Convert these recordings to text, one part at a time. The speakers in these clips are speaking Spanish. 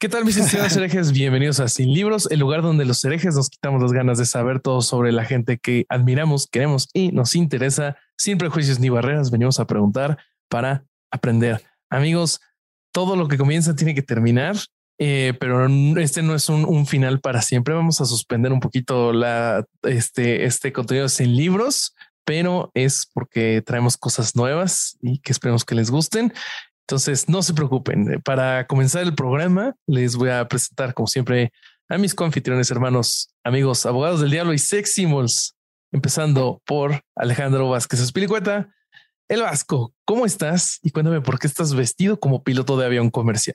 ¿Qué tal mis estimados herejes? Bienvenidos a Sin Libros, el lugar donde los herejes nos quitamos las ganas de saber todo sobre la gente que admiramos, queremos y nos interesa. Sin prejuicios ni barreras, venimos a preguntar para aprender. Amigos, todo lo que comienza tiene que terminar, eh, pero este no es un, un, final para siempre. Vamos a suspender un poquito la, este, este contenido sin libros, pero es porque traemos cosas nuevas y que esperemos que les gusten. Entonces, no se preocupen. Para comenzar el programa, les voy a presentar, como siempre, a mis coanfitriones, hermanos, amigos, abogados del diablo y seximals, empezando por Alejandro Vázquez Espilicueta. El Vasco, ¿cómo estás? Y cuéntame por qué estás vestido como piloto de avión comercial.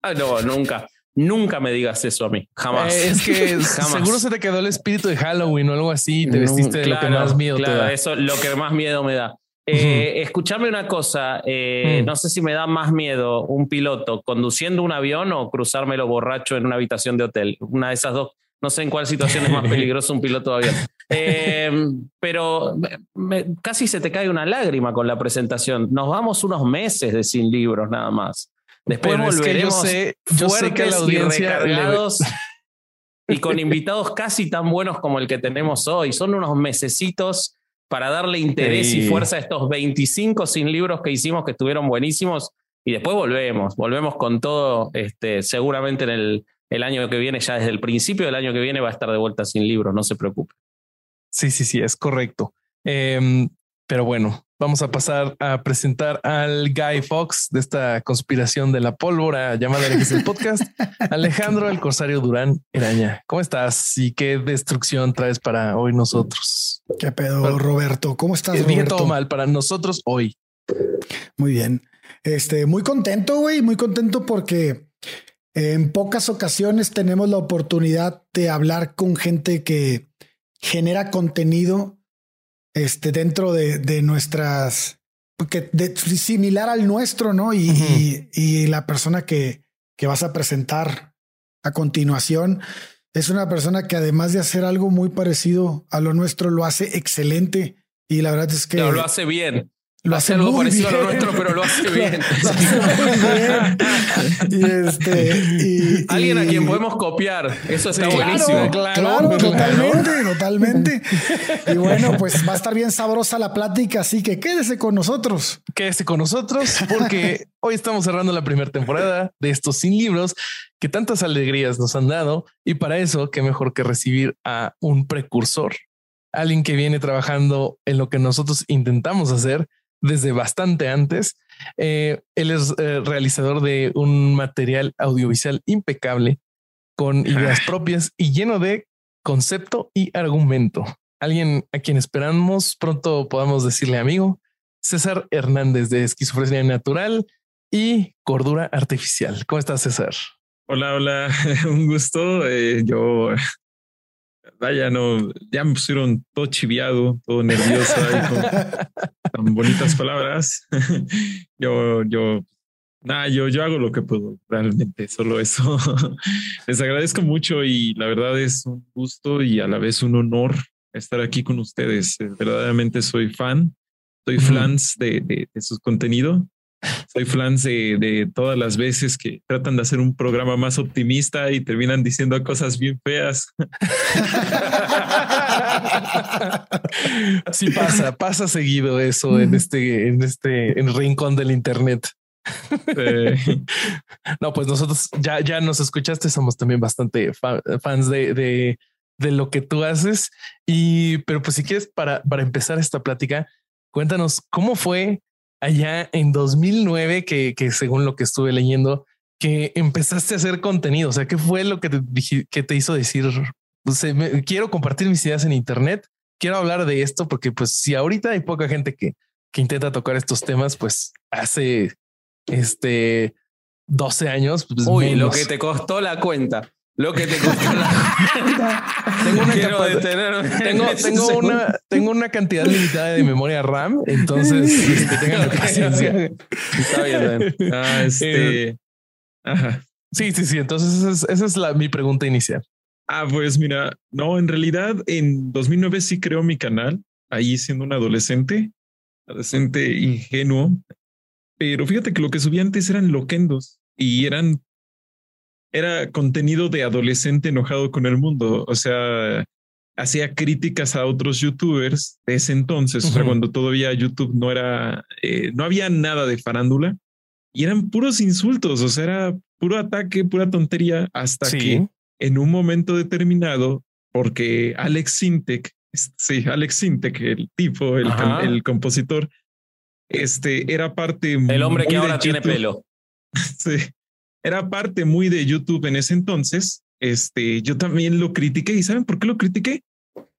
Ah, no, nunca. Nunca me digas eso a mí, jamás. Eh, es que jamás. seguro se te quedó el espíritu de Halloween o algo así. Te vestiste de claro, lo que más miedo claro, te da. Eso lo que más miedo me da. Eh, escuchame una cosa, eh, mm. no sé si me da más miedo un piloto conduciendo un avión o cruzármelo borracho en una habitación de hotel. Una de esas dos, no sé en cuál situación es más peligroso un piloto de avión. Eh, pero me, casi se te cae una lágrima con la presentación. Nos vamos unos meses de sin libros nada más. Después Pero volveremos es que yo sé, yo sé que la audiencia y recargados y con invitados casi tan buenos como el que tenemos hoy. Son unos mesecitos para darle interés sí. y fuerza a estos 25 sin libros que hicimos que estuvieron buenísimos y después volvemos, volvemos con todo, este, seguramente en el, el año que viene, ya desde el principio del año que viene va a estar de vuelta sin libros, no se preocupe. Sí, sí, sí, es correcto. Eh, pero bueno, vamos a pasar a presentar al Guy Fox de esta conspiración de la pólvora llamada el, podcast, Alejandro el Corsario Durán Eraña. ¿Cómo estás y qué destrucción traes para hoy nosotros? ¿Qué pedo, para, Roberto? ¿Cómo estás? Bien Roberto? todo mal para nosotros hoy. Muy bien. Este, muy contento, güey, muy contento porque en pocas ocasiones tenemos la oportunidad de hablar con gente que genera contenido este, dentro de, de nuestras, que de, similar al nuestro, ¿no? Y, uh -huh. y, y, la persona que, que vas a presentar a continuación es una persona que además de hacer algo muy parecido a lo nuestro, lo hace excelente. Y la verdad es que... Lo hace bien. Lo hace, hace algo parecido bien. a lo nuestro, pero lo hace bien. lo hace muy bien. Y este, y, Alguien y, a quien podemos copiar. Eso está claro, buenísimo. Claro, claro, totalmente, totalmente. Y bueno, pues va a estar bien sabrosa la plática, así que quédese con nosotros. Quédese con nosotros porque hoy estamos cerrando la primera temporada de estos sin libros que tantas alegrías nos han dado. Y para eso, qué mejor que recibir a un precursor, alguien que viene trabajando en lo que nosotros intentamos hacer desde bastante antes. Eh, él es eh, realizador de un material audiovisual impecable con ideas propias y lleno de concepto y argumento. Alguien a quien esperamos pronto podamos decirle amigo, César Hernández de Esquizofrenia Natural y Cordura Artificial. ¿Cómo estás, César? Hola, hola, un gusto. Eh, yo vaya, no, ya me pusieron todo chiviado, todo nervioso con tan bonitas palabras. yo, yo, nada, yo, yo hago lo que puedo, realmente, solo eso. Les agradezco mucho y la verdad es un gusto y a la vez un honor estar aquí con ustedes. Verdaderamente soy fan, soy fans de, de, de su contenido. Soy fans de, de, todas las veces que tratan de hacer un programa más optimista y terminan diciendo cosas bien feas. Sí pasa, pasa seguido eso en este, en este, en rincón del internet. No, pues nosotros ya, ya nos escuchaste, somos también bastante fa fans de, de, de, lo que tú haces. Y, pero pues si quieres, para, para empezar esta plática, cuéntanos cómo fue allá en 2009 que, que según lo que estuve leyendo, que empezaste a hacer contenido. O sea, ¿qué fue lo que te, que te hizo decir? Pues, me, quiero compartir mis ideas en Internet. Quiero hablar de esto porque, pues, si ahorita hay poca gente que, que intenta tocar estos temas, pues hace este, 12 años. Pues Uy, lo que te costó la cuenta. Lo que te costó la cuenta. tengo una, tengo, tengo, una, tengo una cantidad limitada de memoria RAM, entonces este, tengan paciencia. Está bien. Ah, este. Eh, ajá. Sí, sí, sí. Entonces esa es, esa es la, mi pregunta inicial. Ah, pues mira, no, en realidad en 2009 sí creó mi canal, ahí siendo un adolescente, adolescente ingenuo, pero fíjate que lo que subía antes eran loquendos y eran, era contenido de adolescente enojado con el mundo, o sea, hacía críticas a otros youtubers de ese entonces, o sea, cuando todavía YouTube no era, eh, no había nada de farándula y eran puros insultos, o sea, era puro ataque, pura tontería, hasta que en un momento determinado, porque Alex Sintek, sí, Alex Sintek, el tipo, el, el compositor, este era parte. El hombre que ahora tiene pelo. sí, era parte muy de YouTube en ese entonces. Este, yo también lo critiqué y ¿saben por qué lo critiqué?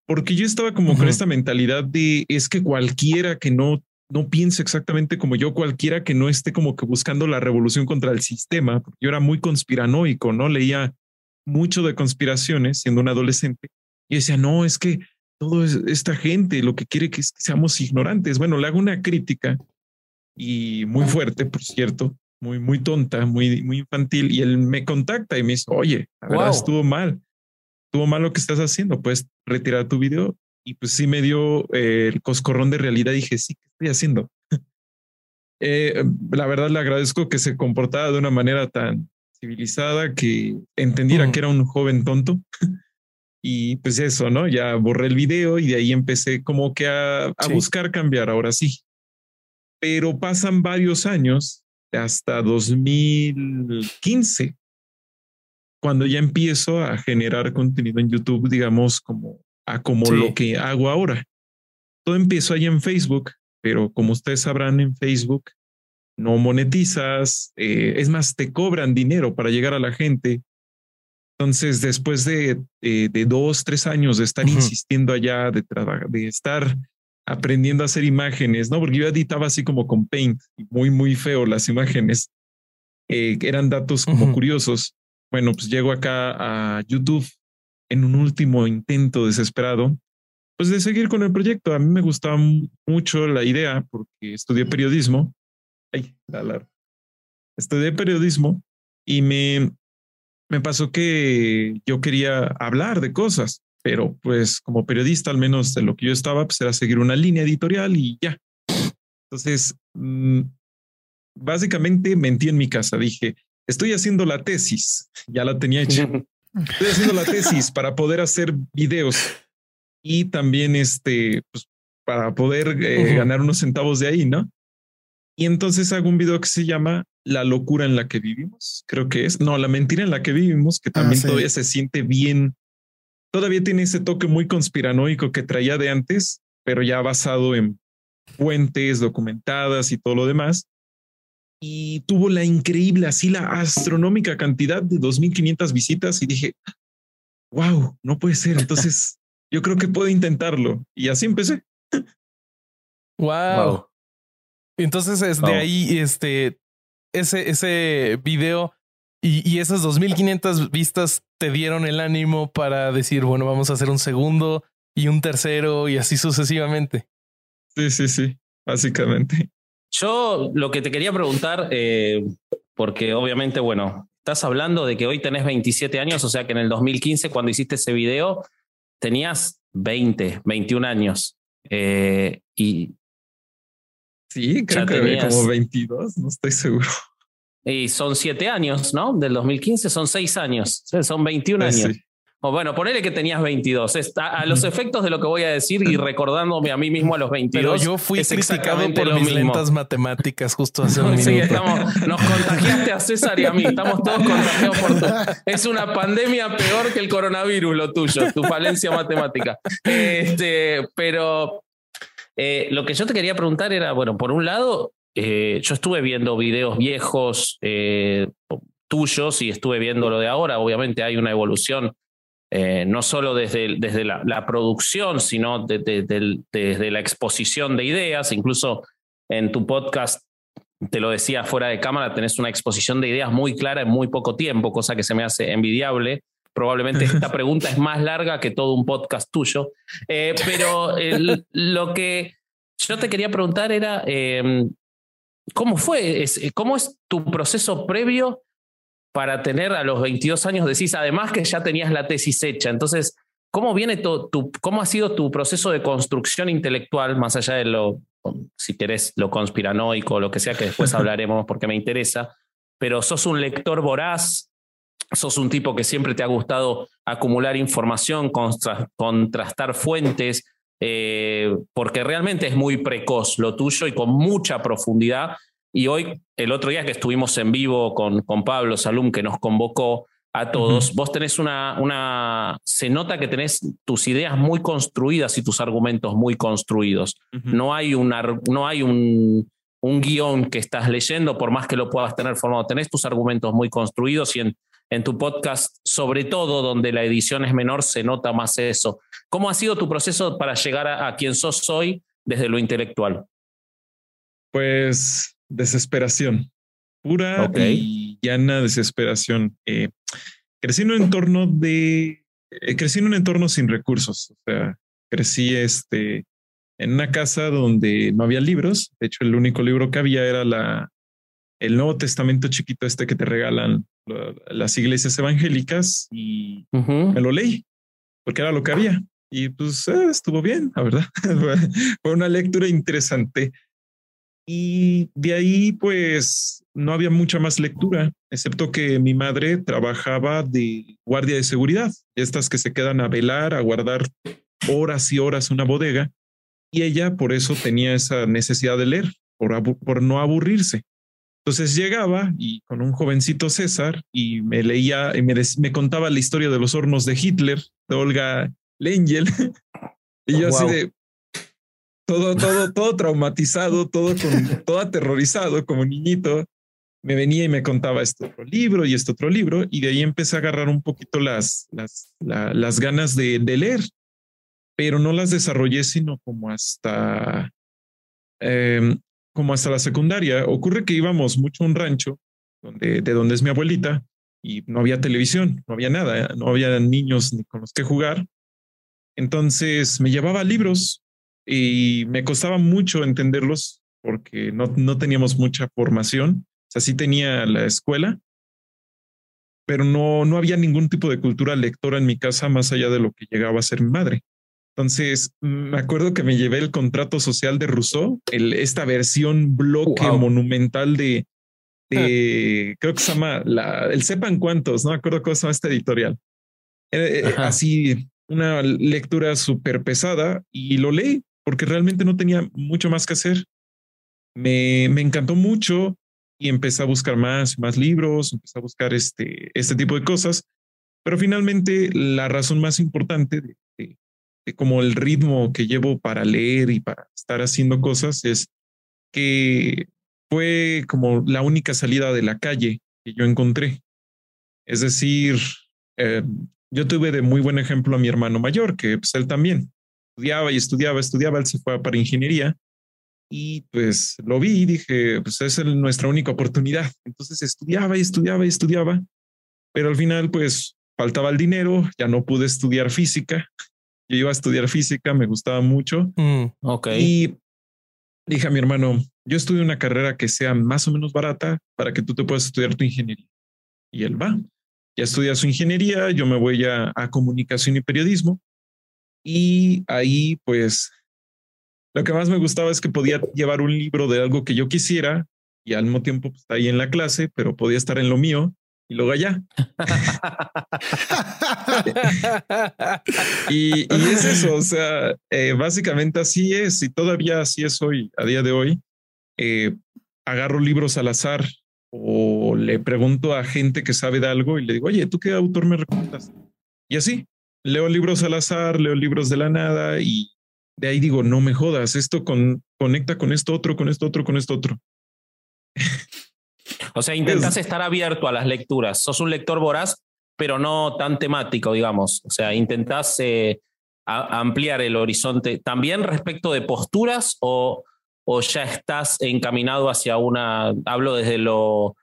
Porque yo estaba como con esta mentalidad de es que cualquiera que no no piense exactamente como yo, cualquiera que no esté como que buscando la revolución contra el sistema, porque yo era muy conspiranoico, ¿no? Leía mucho de conspiraciones siendo un adolescente y decía, no, es que toda esta gente lo que quiere que, es que seamos ignorantes. Bueno, le hago una crítica y muy fuerte, por cierto, muy, muy tonta, muy, muy infantil, y él me contacta y me dice, oye, la verdad estuvo mal, estuvo mal lo que estás haciendo, puedes retirar tu video. Y pues sí me dio eh, el coscorrón de realidad, dije, sí, ¿qué estoy haciendo? Eh, la verdad le agradezco que se comportara de una manera tan civilizada, que entendiera que era un joven tonto. y pues eso, ¿no? Ya borré el video y de ahí empecé como que a, buscar cambiar, ahora sí. Pero pasan varios años, hasta 2015, cuando ya empiezo a generar contenido en YouTube, digamos, como a como lo que hago ahora. Todo empezó ahí en Facebook, pero como ustedes sabrán, en Facebook no monetizas, eh, es más, te cobran dinero para llegar a la gente. Entonces, después de, eh, de dos, tres años de estar insistiendo allá, de, de estar aprendiendo a hacer imágenes, ¿no? Porque yo editaba así como con Paint, muy, muy feo las imágenes. Eh, eran datos como curiosos. Bueno, pues llego acá a YouTube en un último intento desesperado, pues de seguir con el proyecto. A mí me gustaba mucho la idea porque estudié periodismo Ay, Estudié periodismo y me, me pasó que yo quería hablar de cosas, pero pues como periodista, al menos de lo que yo estaba, pues era seguir una línea editorial y ya. Entonces, mm, básicamente mentí en mi casa. Dije, estoy haciendo la tesis, ya la tenía hecha. Estoy haciendo la tesis para poder hacer videos y también este, pues, para poder eh, ganar unos centavos de ahí, ¿no? Y entonces hago un video que se llama La locura en la que vivimos, creo que es. No, la mentira en la que vivimos, que también ah, todavía se siente bien. Todavía tiene ese toque muy conspiranoico que traía de antes, pero ya basado en fuentes documentadas y todo lo demás. Y tuvo la increíble, así la astronómica cantidad de 2.500 visitas y dije, wow, no puede ser. Entonces, yo creo que puedo intentarlo. Y así empecé. wow. Entonces es de ahí este ese ese video y, y esas 2500 vistas te dieron el ánimo para decir, bueno, vamos a hacer un segundo y un tercero y así sucesivamente. Sí, sí, sí, básicamente. Yo lo que te quería preguntar, eh, porque obviamente, bueno, estás hablando de que hoy tenés 27 años, o sea que en el 2015, cuando hiciste ese video, tenías 20, 21 años. Eh, y Sí, creo que como 22, no estoy seguro. Y son siete años, ¿no? Del 2015 son seis años, son 21 años. O bueno, ponele que tenías 22. a, los efectos de lo que voy a decir y recordándome a mí mismo a los 22. Pero yo fui criticado por mis lentas matemáticas justo hace un sí, Estamos, nos contagiaste a César y a mí. Estamos todos contagiados por tu. Es una pandemia peor que el coronavirus, lo tuyo, tu falencia matemática. Este, pero eh, lo que yo te quería preguntar era, bueno, por un lado, eh, yo estuve viendo videos viejos eh, tuyos y estuve viendo lo de ahora. Obviamente hay una evolución, no solo desde, desde la, producción, sino desde la exposición de ideas. Incluso en tu podcast te lo decía fuera de cámara, tenés una exposición de ideas muy clara en muy poco tiempo, cosa que se me hace envidiable. Probablemente esta pregunta es más larga que todo un podcast tuyo, eh, pero lo que yo te quería preguntar era, ¿cómo fue? ¿Cómo es tu proceso previo para tener a los 22 años, decís, además que ya tenías la tesis hecha? Entonces, ¿cómo, viene tu, cómo ha sido tu proceso de construcción intelectual, más allá de lo, si querés, lo conspiranoico, lo que sea, que después hablaremos porque me interesa, pero sos un lector voraz, sos un tipo que siempre te ha gustado acumular información, contrastar fuentes, eh, porque realmente es muy precoz lo tuyo y con mucha profundidad. Y hoy, el otro día que estuvimos en vivo con, con Pablo Salum, que nos convocó, a todos. Vos tenés una, una, se nota que tenés tus ideas muy construidas y tus argumentos muy construidos. No hay, una, no hay un, un guion que estás leyendo, por más que lo puedas tener formado. Tenés tus argumentos muy construidos y en, en tu podcast, sobre todo donde la edición es menor, se nota más eso. ¿Cómo ha sido tu proceso para llegar a, quien sos hoy desde lo intelectual? Pues desesperación, pura y llana desesperación. Eh, crecí en un entorno de, eh, crecí en un entorno sin recursos, o sea, crecí este, en una casa donde no había libros, de hecho el único libro que había era la, el Nuevo Testamento chiquito este que te regalan las iglesias evangélicas y me lo leí porque era lo que había y pues eh, estuvo bien, la verdad. Fue una lectura interesante. Y de ahí, pues, no había mucha más lectura, excepto que mi madre trabajaba de guardia de seguridad, estas que se quedan a velar, a guardar horas y horas una bodega, y ella por eso tenía esa necesidad de leer, por, por no aburrirse. Entonces llegaba y con un jovencito César y me leía y me, me contaba la historia de los hornos de Hitler, de Olga Lengel, y yo así de, todo, todo, todo traumatizado, todo, con, todo aterrorizado como niñito, me venía y me contaba este otro libro y este otro libro, y de ahí empecé a agarrar un poquito las, las, las ganas de, de, leer, pero no las desarrollé sino como hasta, em, como hasta la secundaria. Ocurre que íbamos mucho a un rancho donde, de donde es mi abuelita y no había televisión, no había nada, no había niños ni con los que jugar. Entonces me llevaba libros y me costaba mucho entenderlos porque no, no teníamos mucha formación. O sea, sí tenía la escuela, pero no, no había ningún tipo de cultura lectora en mi casa más allá de lo que llegaba a ser mi madre. Entonces, me acuerdo que me llevé el contrato social de Rousseau, el, esta versión bloque monumental de, de creo que se llama la, el sepan cuántos, no me acuerdo cómo se llama esta editorial. Eh, eh, así, una lectura súper pesada y lo leí porque realmente no tenía mucho más que hacer. Me, me encantó mucho y empecé a buscar más, más libros, empecé a buscar este, este tipo de cosas. Pero finalmente la razón más importante de, como el ritmo que llevo para leer y para estar haciendo cosas es que fue como la única salida de la calle que yo encontré. Es decir, eh, yo tuve de muy buen ejemplo a mi hermano mayor, que pues él también estudiaba y estudiaba, estudiaba, él se fue para ingeniería y pues lo vi y dije, pues es nuestra única oportunidad. Entonces estudiaba y estudiaba y estudiaba, pero al final pues faltaba el dinero, ya no pude estudiar física. Yo iba a estudiar física, me gustaba mucho. Mm, ok. Y dije a mi hermano, yo estudio una carrera que sea más o menos barata para que tú te puedas estudiar tu ingeniería. Y él va, ya estudia su ingeniería, yo me voy a, a comunicación y periodismo. Y ahí, pues, lo que más me gustaba es que podía llevar un libro de algo que yo quisiera y al mismo tiempo pues, ahí en la clase, pero podía estar en lo mío y luego allá. y, y, es eso, o sea, eh, básicamente así es y todavía así es hoy, a día de hoy. Eh, agarro libros al azar o le pregunto a gente que sabe de algo y le digo, oye, ¿tú qué autor me recomiendas? Y así, leo libros al azar, leo libros de la nada y de ahí digo, no me jodas, esto con, conecta con esto otro, con esto otro, con esto otro. O sea, intentas estar abierto a las lecturas. Sos un lector voraz, pero no tan temático, digamos. O sea, intentas eh, ampliar el horizonte. También respecto de posturas o, o ya estás encaminado hacia una, hablo desde lo,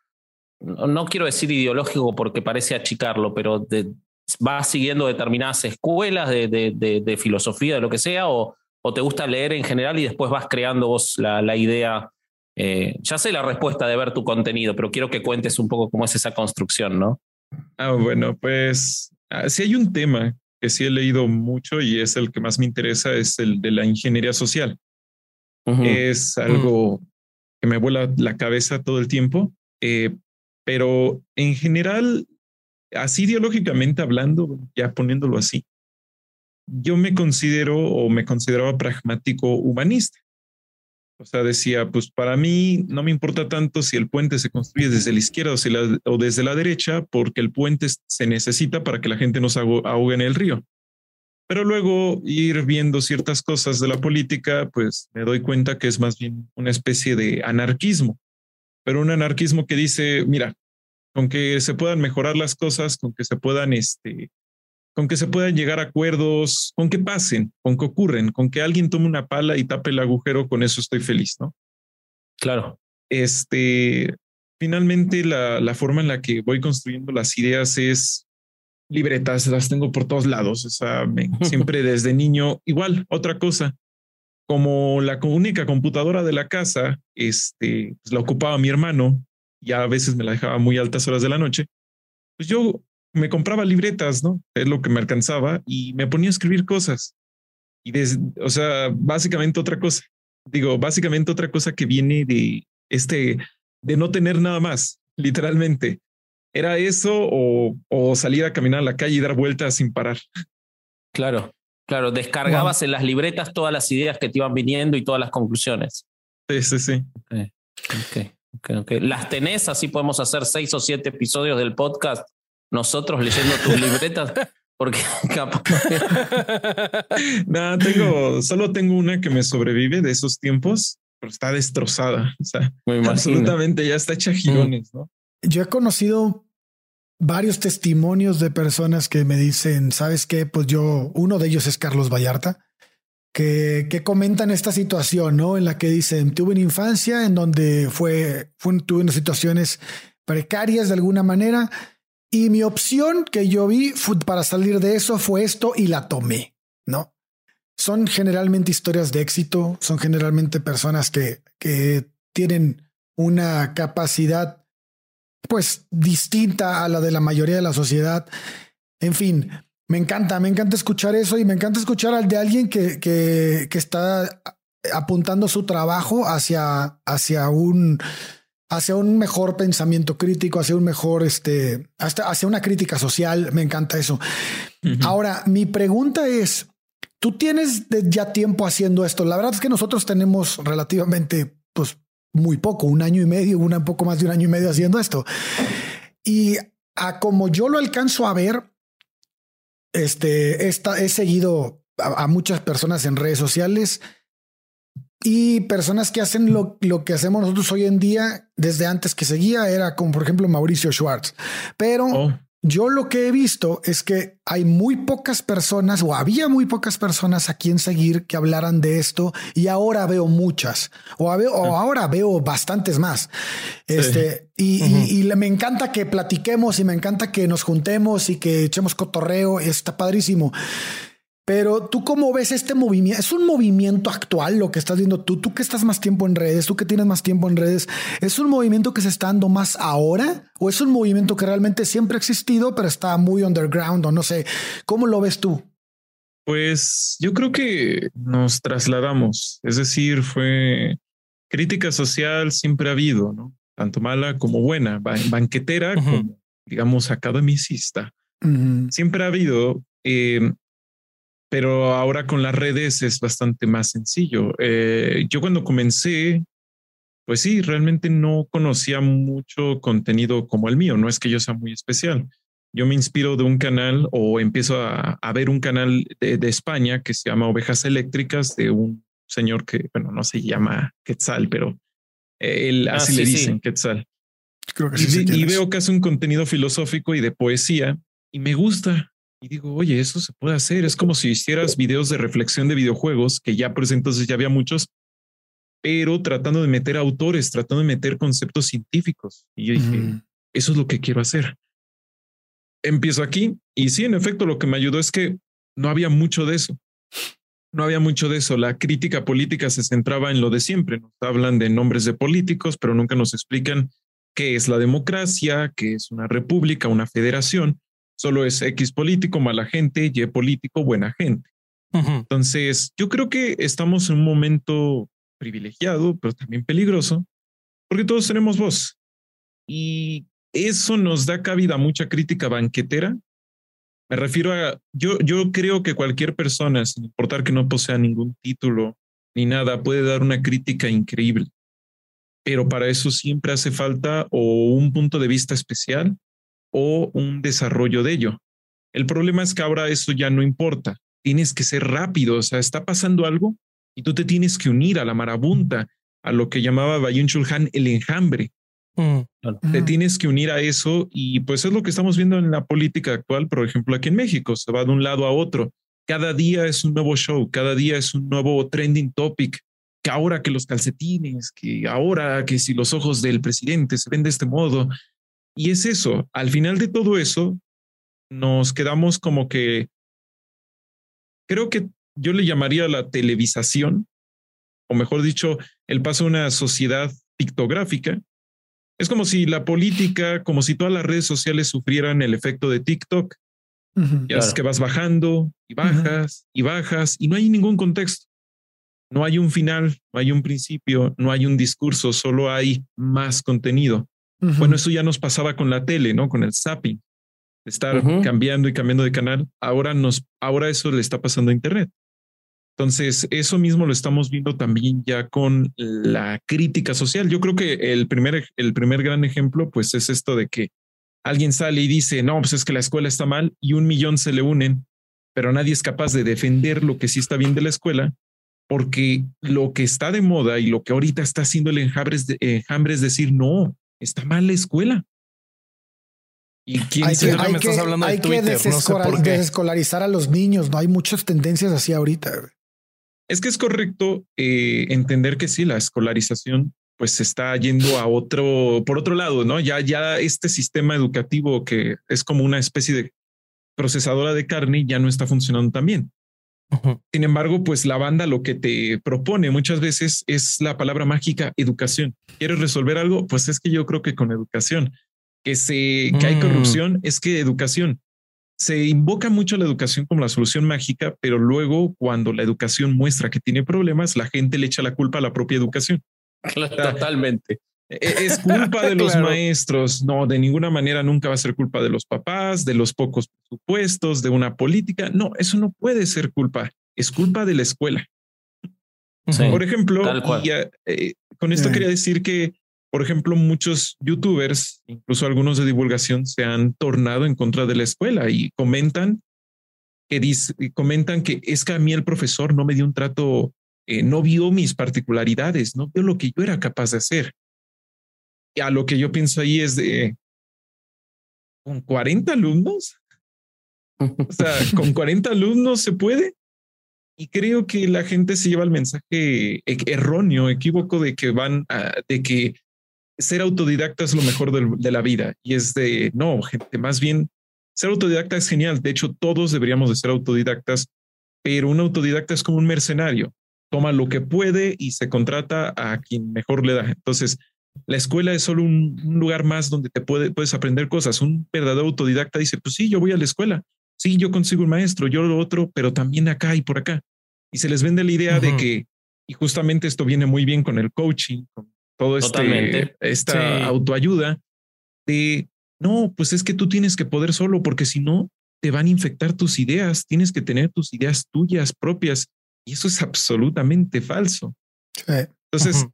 no quiero decir ideológico porque parece achicarlo, pero de, vas siguiendo determinadas escuelas de, de, filosofía, de lo que sea, o, o, te gusta leer en general y después vas creando vos la, la idea. Eh, ya sé la respuesta de ver tu contenido, pero quiero que cuentes un poco cómo es esa construcción, ¿no? Ah, bueno, pues ah, si hay un tema que sí he leído mucho y es el que más me interesa, es el de la ingeniería social. Es algo que me vuela la cabeza todo el tiempo, eh, pero en general, así ideológicamente hablando, ya poniéndolo así, yo me considero o me consideraba pragmático humanista. O sea, decía, pues para mí no me importa tanto si el puente se construye desde la izquierda o, desde la derecha, porque el puente se necesita para que la gente no se ahogue en el río. Pero luego ir viendo ciertas cosas de la política, pues me doy cuenta que es más bien una especie de anarquismo, pero un anarquismo que dice, mira, con que se puedan mejorar las cosas, con que se puedan este, con que se puedan llegar a acuerdos, con que pasen, con que ocurren, con que alguien tome una pala y tape el agujero, con eso estoy feliz, ¿no? Claro. Este, finalmente la, la forma en la que voy construyendo las ideas es libretas, las tengo por todos lados, o sea, siempre desde niño, igual, otra cosa, como la única computadora de la casa, este, pues la ocupaba mi hermano, y a veces me la dejaba muy altas horas de la noche, pues yo me compraba libretas, ¿no? Es lo que me alcanzaba y me ponía a escribir cosas. Y, o sea, básicamente otra cosa. Digo, básicamente otra cosa que viene de este, de no tener nada más, literalmente. Era eso o, o salir a caminar a la calle y dar vueltas sin parar. Claro, claro. Descargabas en las libretas todas las ideas que te iban viniendo y todas las conclusiones. Sí, sí, sí. Okay. Okay, Las tenés, así podemos hacer seis o siete episodios del podcast nosotros leyendo tus libretas. Porque capaz. no, tengo, solo tengo una que me sobrevive de esos tiempos, pero está destrozada. O sea, absolutamente ya está hecha girones, ¿no? Yo he conocido varios testimonios de personas que me dicen, ¿sabes qué? Pues yo, uno de ellos es Carlos Vallarta, que, que comentan esta situación, ¿no? En la que dicen, tuve una infancia en donde fue, fue tuve unas situaciones precarias de alguna manera y mi opción que yo vi para salir de eso fue esto y la tomé, ¿no? Son generalmente historias de éxito, son generalmente personas que, que tienen una capacidad pues distinta a la de la mayoría de la sociedad. En fin, me encanta, me encanta escuchar eso y me encanta escuchar al de alguien que, que, que está apuntando su trabajo hacia, hacia un hacia un mejor pensamiento crítico, hacia un mejor, este, hasta hacia una crítica social. Me encanta eso. Ahora, mi pregunta es, tú tienes ya tiempo haciendo esto. La verdad es que nosotros tenemos relativamente, pues, muy poco, un año y medio, un poco más de un año y medio haciendo esto. Y a como yo lo alcanzo a ver, este, esta, he seguido a muchas personas en redes sociales y personas que hacen lo, lo, que hacemos nosotros hoy en día desde antes que seguía era como por ejemplo Mauricio Schwartz. Pero oh. yo lo que he visto es que hay muy pocas personas o había muy pocas personas a quien seguir que hablaran de esto y ahora veo muchas o, o ah. ahora veo bastantes más. Este y, y, y, me encanta que platiquemos y me encanta que nos juntemos y que echemos cotorreo. Está padrísimo. Pero tú cómo ves este movimiento? ¿Es un movimiento actual lo que estás viendo tú? Tú que estás más tiempo en redes, tú que tienes más tiempo en redes, ¿es un movimiento que se está dando más ahora? ¿O es un movimiento que realmente siempre ha existido, pero está muy underground o no sé? ¿Cómo lo ves tú? Pues yo creo que nos trasladamos, es decir, fue crítica social siempre ha habido, ¿no? Tanto mala como buena, banquetera como, digamos, academicista. Siempre ha habido. Eh, pero ahora con las redes es bastante más sencillo. Eh, yo cuando comencé, pues sí, realmente no conocía mucho contenido como el mío, no es que yo sea muy especial. Yo me inspiro de un canal o empiezo a, ver un canal de, España que se llama Ovejas Eléctricas de un señor que, bueno, no se llama Quetzal, pero él ah, así le dicen Quetzal. Creo que y veo que hace un contenido filosófico y de poesía y me gusta y digo, oye, eso se puede hacer. Es como si hicieras videos de reflexión de videojuegos, que ya por ese entonces ya había muchos, pero tratando de meter autores, tratando de meter conceptos científicos. Y yo dije, eso es lo que quiero hacer. Empiezo aquí y sí, en efecto, lo que me ayudó es que no había mucho de eso. No había mucho de eso. La crítica política se centraba en lo de siempre. Nos hablan de nombres de políticos, pero nunca nos explican qué es la democracia, qué es una república, una federación. Solo es X político, mala gente, Y político, buena gente. Entonces, yo creo que estamos en un momento privilegiado, pero también peligroso, porque todos tenemos voz. Y eso nos da cabida a mucha crítica banquetera. Me refiero a, yo, yo creo que cualquier persona, sin importar que no posea ningún título ni nada, puede dar una crítica increíble. Pero para eso siempre hace falta o un punto de vista especial o un desarrollo de ello. El problema es que ahora eso ya no importa. Tienes que ser rápido. O sea, está pasando algo y tú te tienes que unir a la marabunta, a lo que llamaba Bayun Chulhan el enjambre. Mm. Te tienes que unir a eso y pues es lo que estamos viendo en la política actual, por ejemplo, aquí en México, se va de un lado a otro. Cada día es un nuevo show, cada día es un nuevo trending topic, que ahora que los calcetines, que ahora que si los ojos del presidente se ven de este modo. Y es eso, al final de todo eso, nos quedamos como que, creo que yo le llamaría la televisación, o mejor dicho, el paso a una sociedad pictográfica, es como si la política, como si todas las redes sociales sufrieran el efecto de TikTok. ya es que vas bajando y bajas y bajas y no hay ningún contexto. No hay un final, no hay un principio, no hay un discurso, solo hay más contenido. Bueno, eso ya nos pasaba con la tele, ¿no? Con el zapping, estar cambiando y cambiando de canal. Ahora nos, ahora eso le está pasando a Internet. Entonces, eso mismo lo estamos viendo también ya con la crítica social. Yo creo que el primer, el primer gran ejemplo, pues es esto de que alguien sale y dice, no, pues es que la escuela está mal y un millón se le unen, pero nadie es capaz de defender lo que sí está bien de la escuela, porque lo que está de moda y lo que ahorita está haciendo el enjambre es, es decir, no, está mal la escuela. ¿Y quién hay que, me estás hablando de Twitter? que desescolarizar a los niños, no hay muchas tendencias así ahorita. Es que es correcto eh, entender que sí, la escolarización pues se está yendo a otro, por otro lado, ¿no? Ya, ya este sistema educativo que es como una especie de procesadora de carne ya no está funcionando tan bien. Sin embargo, pues la banda lo que te propone muchas veces es la palabra mágica educación. ¿Quieres resolver algo? Pues es que yo creo que con educación, que se, que hay mm. corrupción, es que educación se invoca mucho la educación como la solución mágica, pero luego cuando la educación muestra que tiene problemas, la gente le echa la culpa a la propia educación. Totalmente. E, es culpa de los maestros, no, de ninguna manera nunca va a ser culpa de los papás, de los pocos presupuestos, de una política. No, eso no puede ser culpa, es culpa de la escuela. Por ejemplo, eh, con esto quería decir que por ejemplo, muchos youtubers, incluso algunos de divulgación, se han tornado en contra de la escuela y comentan que dice, comentan que es que a mí el profesor no me dio un trato, eh, no vio mis particularidades, no vio lo que yo era capaz de hacer. A lo que yo pienso ahí es de, ¿con 40 alumnos? O sea, con 40 alumnos se puede. Y creo que la gente se lleva el mensaje e-, erróneo, equívoco de que van a, de que ser autodidacta es lo mejor de, la vida y es de, no, gente, más bien, ser autodidacta es genial. De hecho, todos deberíamos de ser autodidactas, pero un autodidacta es como un mercenario. Toma lo que puede y se contrata a quien mejor le da. Entonces, la escuela es solo un, lugar más donde te puede, puedes aprender cosas. Un verdadero autodidacta dice, pues sí, yo voy a la escuela. Sí, yo consigo un maestro, yo lo otro, pero también acá y por acá. Y se les vende la idea de que, y justamente esto viene muy bien con el coaching, con todo este, esta autoayuda de, no, pues es que tú tienes que poder solo porque si no, te van a infectar tus ideas, tienes que tener tus ideas tuyas propias y eso es absolutamente falso. Entonces,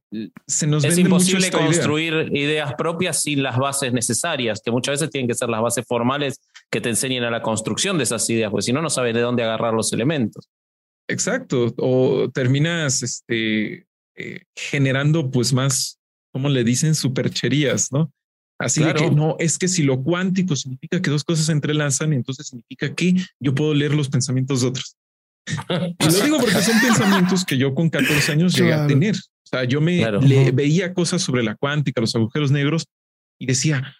se nos es imposible construir ideas propias sin las bases necesarias, que muchas veces tienen que ser las bases formales que te enseñen a la construcción de esas ideas, porque si no, no sabes de dónde agarrar los elementos. Exacto. O terminas este, eh, generando pues más, como le dicen, supercherías, ¿no? Así de que no, es que si lo cuántico significa que dos cosas se entrelazan, entonces significa que yo puedo leer los pensamientos de otros. y lo digo porque son pensamientos que yo con 14 años llegué a tener. O sea, yo me veía cosas sobre la cuántica, los agujeros negros y decía,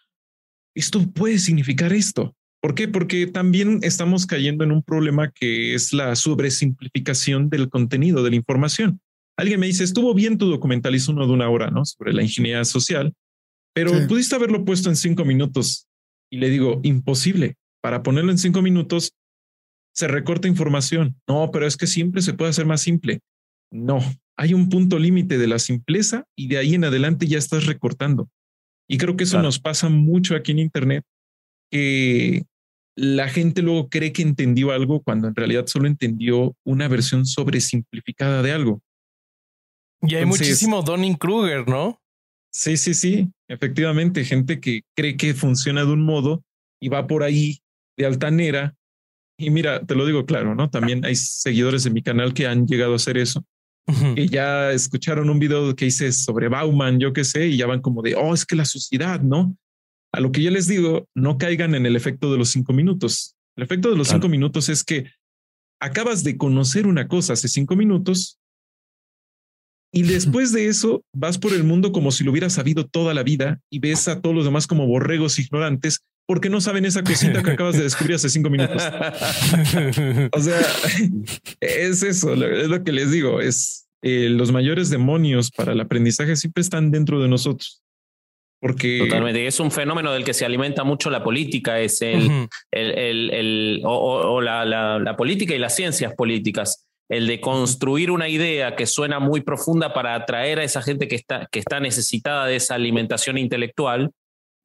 esto puede significar esto. ¿Por qué? Porque también estamos cayendo en un problema que es la sobresimplificación del contenido, de la información. Alguien me dice, estuvo bien tu documental, hizo uno de una hora, ¿no? Sobre la ingeniería social, pero pudiste haberlo puesto en cinco minutos. Y le digo, imposible. Para ponerlo en cinco minutos, se recorta información. No, pero es que siempre se puede hacer más simple. No, hay un punto límite de la simpleza y de ahí en adelante ya estás recortando. Y creo que eso nos pasa mucho aquí en Internet, que la gente luego cree que entendió algo cuando en realidad solo entendió una versión sobresimplificada de algo. Y hay muchísimo Donning Kruger, ¿no? Sí, sí, sí, efectivamente, gente que cree que funciona de un modo y va por ahí de altanera. Y mira, te lo digo claro, ¿no? También hay seguidores de mi canal que han llegado a hacer eso, que ya escucharon un video que hice sobre Bauman, yo qué sé, y ya van como de, oh, es que la sociedad, ¿no? A lo que yo les digo, no caigan en el efecto de los cinco minutos. El efecto de los cinco minutos es que acabas de conocer una cosa hace cinco minutos y después de eso vas por el mundo como si lo hubieras sabido toda la vida y ves a todos los demás como borregos ignorantes porque no saben esa cosita que acabas de descubrir hace cinco minutos. o sea, es eso, es lo que les digo, es eh, los mayores demonios para el aprendizaje siempre están dentro de nosotros. Porque... Totalmente, es un fenómeno del que se alimenta mucho la política, es el, el, el, o, la, la, política y las ciencias políticas, el de construir una idea que suena muy profunda para atraer a esa gente que está, que está necesitada de esa alimentación intelectual,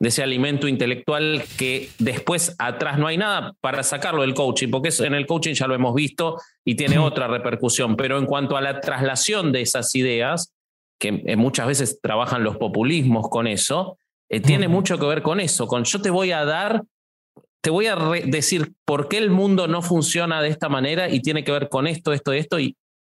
de ese alimento intelectual que después atrás no hay nada para sacarlo del coaching, porque en el coaching ya lo hemos visto y tiene otra repercusión, pero en cuanto a la traslación de esas ideas, que eh, muchas veces trabajan los populismos con eso, eh, tiene mucho que ver con eso, con yo te voy a dar, te voy a decir por qué el mundo no funciona de esta manera y tiene que ver con esto, esto, esto, y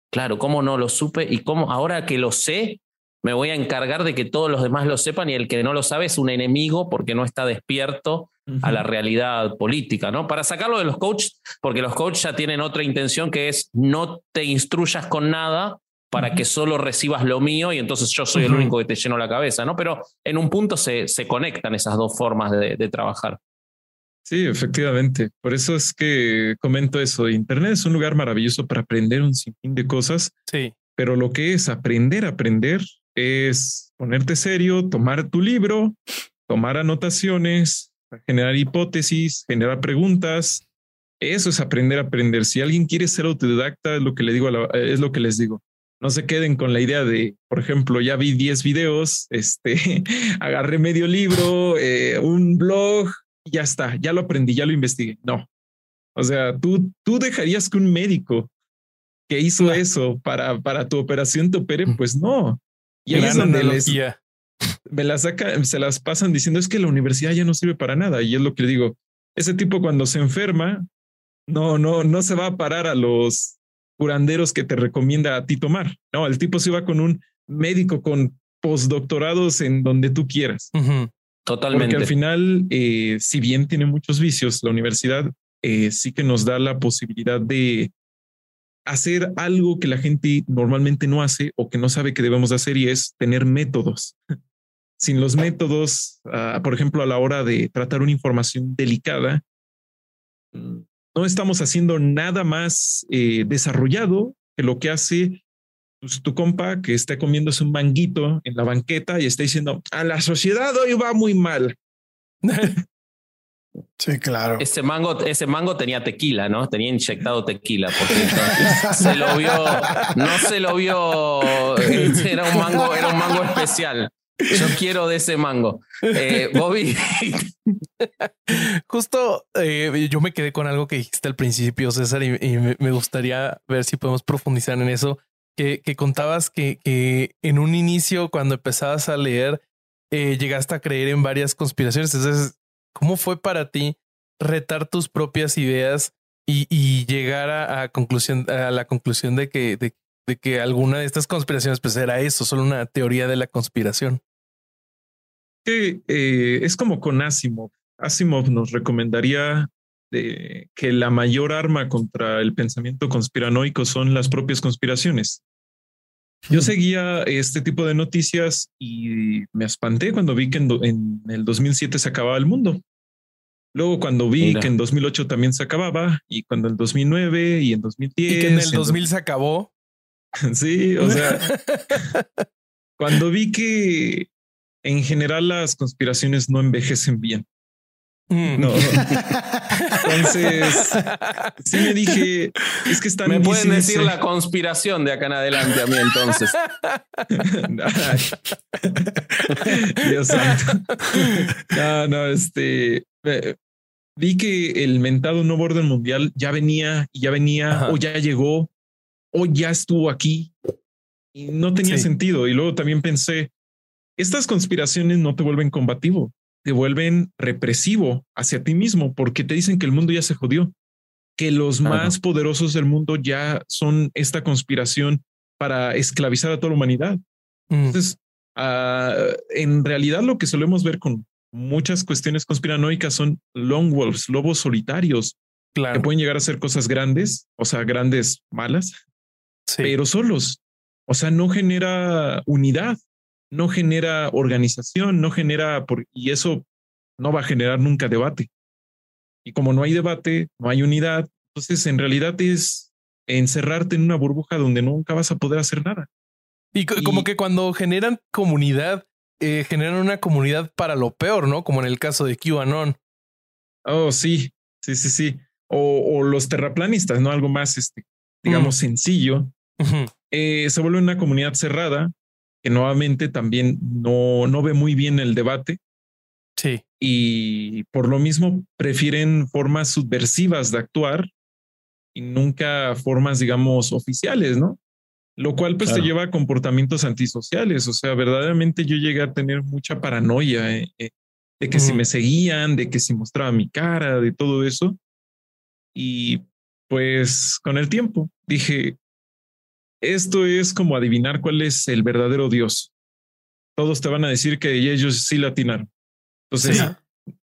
claro, cómo no lo supe y cómo ahora que lo sé, me voy a encargar de que todos los demás lo sepan y el que no lo sabe es un enemigo porque no está despierto a la realidad política, ¿no? Para sacarlo de los coaches, porque los coaches ya tienen otra intención que es no te instruyas con nada, para que solo recibas lo mío y entonces yo soy el único que te lleno la cabeza, ¿no? Pero en un punto se, se conectan esas dos formas de, de, trabajar. Sí, efectivamente. Por eso es que comento eso. Internet es un lugar maravilloso para aprender un sinfín de cosas. Sí. Pero lo que es aprender, aprender es ponerte serio, tomar tu libro, tomar anotaciones, generar hipótesis, generar preguntas. Eso es aprender a aprender. Si alguien quiere ser autodidacta, es lo que le digo, es lo que les digo no se queden con la idea de, por ejemplo, ya vi 10 videos, este, agarré medio libro, eh, un blog, y ya está, ya lo aprendí, ya lo investigué. No. O sea, tú, tú dejarías que un médico que hizo eso para, para tu operación te opere, pues no. Y ahí es donde les, me las saca, se las pasan diciendo es que la universidad ya no sirve para nada. Y es lo que le digo. Ese tipo cuando se enferma, no, no, no se va a parar a los curanderos que te recomienda a ti tomar. No, el tipo se va con un médico con postdoctorados en donde tú quieras. Totalmente. Porque al final, eh, si bien tiene muchos vicios, la universidad eh, sí que nos da la posibilidad de hacer algo que la gente normalmente no hace o que no sabe que debemos hacer y es tener métodos. Sin los métodos, ah, por ejemplo, a la hora de tratar una información delicada, no estamos haciendo nada más eh, desarrollado que lo que hace pues, tu compa que está comiéndose un manguito en la banqueta y está diciendo, a la sociedad hoy va muy mal. Sí, claro. Ese mango, ese mango tenía tequila, ¿no? Tenía inyectado tequila, porque se lo vio, no se lo vio, era un mango, era un mango especial. Yo quiero de ese mango. Eh, Bobby. Justo eh, yo me quedé con algo que dijiste al principio, César, y, me, gustaría ver si podemos profundizar en eso. Que, contabas que, que, en un inicio, cuando empezabas a leer, eh, llegaste a creer en varias conspiraciones. Entonces, ¿cómo fue para ti retar tus propias ideas y, llegar a, conclusión, a la conclusión de que, de, de que alguna de estas conspiraciones pues era eso, solo una teoría de la conspiración? Eh, es como con Asimov. Asimov nos recomendaría de que la mayor arma contra el pensamiento conspiranoico son las propias conspiraciones. yo seguía este tipo de noticias y me espanté cuando vi que en, el 2007 se acababa el mundo. Luego cuando vi que en 2008 también se acababa y cuando en 2009 y en 2010. Y que en el 2000 se acabó. sí, o sea, cuando vi que en general las conspiraciones no envejecen bien. Mm. No. Entonces, sí me dije, es que están. Me pueden decir la conspiración de acá en adelante a mí, entonces. Dios santo. No, no, este. vi que el mentado no orden mundial ya venía y ya venía, o ya llegó, o ya estuvo aquí. Y no tenía sentido. Y luego también pensé, estas conspiraciones no te vuelven combativo te vuelven represivo hacia ti mismo porque te dicen que el mundo ya se jodió, que los más poderosos del mundo ya son esta conspiración para esclavizar a toda la humanidad. Mm. Entonces, ah, en realidad lo que solemos ver con muchas cuestiones conspiranoicas son long wolves, lobos solitarios, que pueden llegar a hacer cosas grandes, o sea, grandes malas, pero solos. O sea, no genera unidad no genera organización, no genera, por, y eso no va a generar nunca debate. Y como no hay debate, no hay unidad, entonces en realidad es encerrarte en una burbuja donde nunca vas a poder hacer nada. Y, como que cuando generan comunidad, eh, generan una comunidad para lo peor, ¿no? Como en el caso de QAnon. Oh, sí, sí, sí, sí. O, los terraplanistas, ¿no? Algo más, este, digamos, mm. sencillo. Eh, se vuelve una comunidad cerrada que nuevamente también no, no ve muy bien el debate. Sí. Y por lo mismo prefieren formas subversivas de actuar y nunca formas, digamos, oficiales, ¿no? Lo cual pues te lleva a comportamientos antisociales. O sea, verdaderamente yo llegué a tener mucha paranoia eh, eh, de que si me seguían, de que si mostraba mi cara, de todo eso. Y pues con el tiempo dije, esto es como adivinar cuál es el verdadero Dios. Todos te van a decir que ellos sí latinaron. Entonces,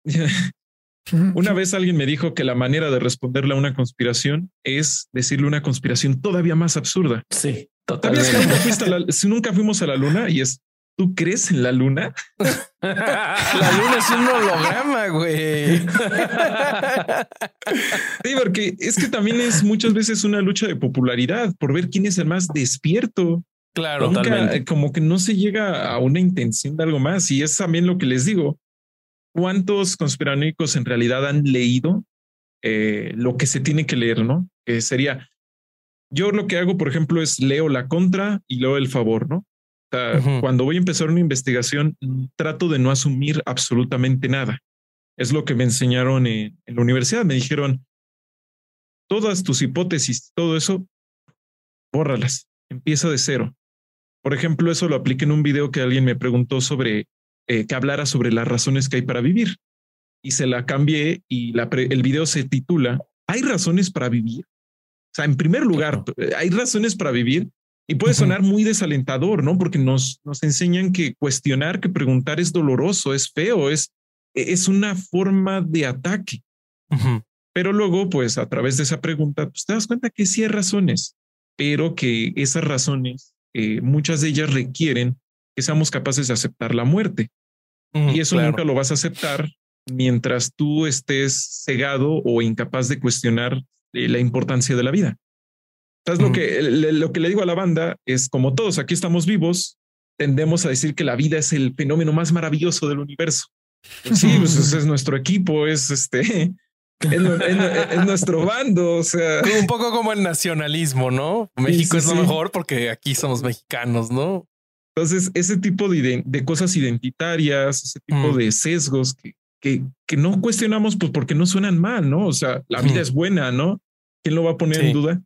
una vez alguien me dijo que la manera de responderle a una conspiración es decirle una conspiración todavía más absurda. Sí, totalmente. si nunca fuimos a la luna y es ¿Tú crees en la luna? la luna es un holograma, güey. sí, porque es que también es muchas veces una lucha de popularidad por ver quién es el más despierto. Claro, totalmente. Como que no se llega a una intención de algo más. Y es también lo que les digo. ¿Cuántos conspiranoicos en realidad han leído eh, lo que se tiene que leer, no? Que sería, yo lo que hago, por ejemplo, es leo la contra y leo el favor, ¿no? Cuando voy a empezar una investigación, trato de no asumir absolutamente nada. Es lo que me enseñaron en, la universidad. Me dijeron, todas tus hipótesis, todo eso, bórralas, empieza de cero. Por ejemplo, eso lo apliqué en un video que alguien me preguntó sobre eh, que hablara sobre las razones que hay para vivir. Y se la cambié y el video se titula ¿Hay razones para vivir? O sea, en primer lugar, ¿hay razones para vivir? Y puede sonar muy desalentador, ¿no? Porque nos, nos enseñan que cuestionar, que preguntar es doloroso, es feo, es, es una forma de ataque. Pero luego, pues a través de esa pregunta, pues te das cuenta que sí hay razones, pero que esas razones, eh, muchas de ellas requieren que seamos capaces de aceptar la muerte. y eso nunca lo vas a aceptar mientras tú estés cegado o incapaz de cuestionar eh, la importancia de la vida. Entonces, lo, que, lo que le digo a la banda es, como todos aquí estamos vivos, tendemos a decir que la vida es el fenómeno más maravilloso del universo. Pues sí, pues es nuestro equipo, es este, es, nuestro bando, o sea. Un poco como el nacionalismo, ¿no? México es lo mejor porque aquí somos mexicanos, ¿no? Entonces, ese tipo de, de cosas identitarias, ese tipo de sesgos que, que, que, no cuestionamos, pues porque no suenan mal, ¿no? O sea, la vida es buena, ¿no? ¿Quién lo va a poner en duda?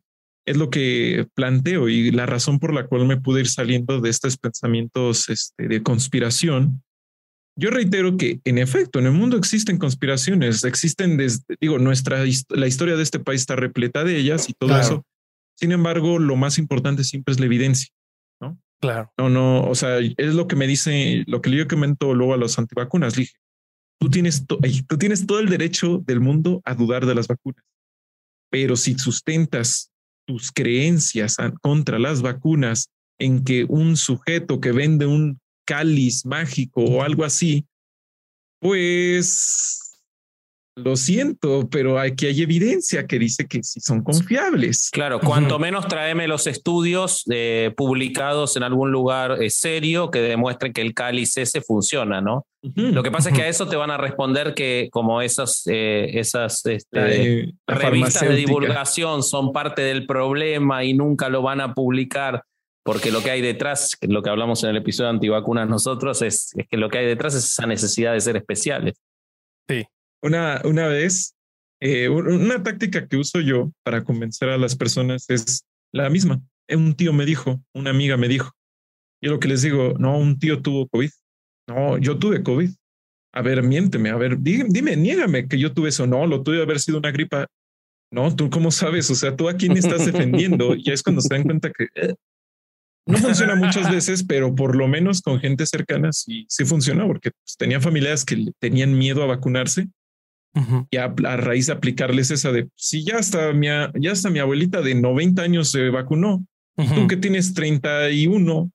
Es lo que planteo y la razón por la cual me pude ir saliendo de estos pensamientos este, de conspiración. Yo reitero que en efecto en el mundo existen conspiraciones, existen desde, digo, nuestra la historia de este país está repleta de ellas y todo eso. Sin embargo, lo más importante siempre es la evidencia, ¿no? Claro. No, no, o sea, es lo que me dice, lo que yo comento luego a los antivacunas. dije, tú tienes, tú tienes todo el derecho del mundo a dudar de las vacunas, pero si sustentas tus creencias contra las vacunas en que un sujeto que vende un cáliz mágico o algo así, pues lo siento, pero aquí hay evidencia que dice que sí son confiables. Claro, cuanto menos tráeme los estudios eh, publicados en algún lugar eh, serio que demuestren que el cáliz ese funciona, ¿no? Lo que pasa es que a eso te van a responder que como esas, eh, esas este, revistas de divulgación son parte del problema y nunca lo van a publicar porque lo que hay detrás, lo que hablamos en el episodio de antivacunas nosotros, es, es que lo que hay detrás es esa necesidad de ser especiales. Sí. Una, una vez, eh, una táctica que uso yo para convencer a las personas es la misma. Un tío me dijo, una amiga me dijo. Yo lo que les digo, no, un tío tuvo COVID. No, yo tuve COVID. A ver, miénteme, a ver, dime, dime, niégame que yo tuve eso. No, lo tuve haber sido una gripa. No, tú cómo sabes, o sea, tú a quién estás defendiendo. y es cuando se dan cuenta que eh, no funciona muchas veces, pero por lo menos con gente cercana sí, sí funciona, porque pues, tenía familias que tenían miedo a vacunarse y a, raíz de aplicarles esa de si ya hasta mi, ya hasta mi abuelita de 90 años se vacunó, tú que tienes 31,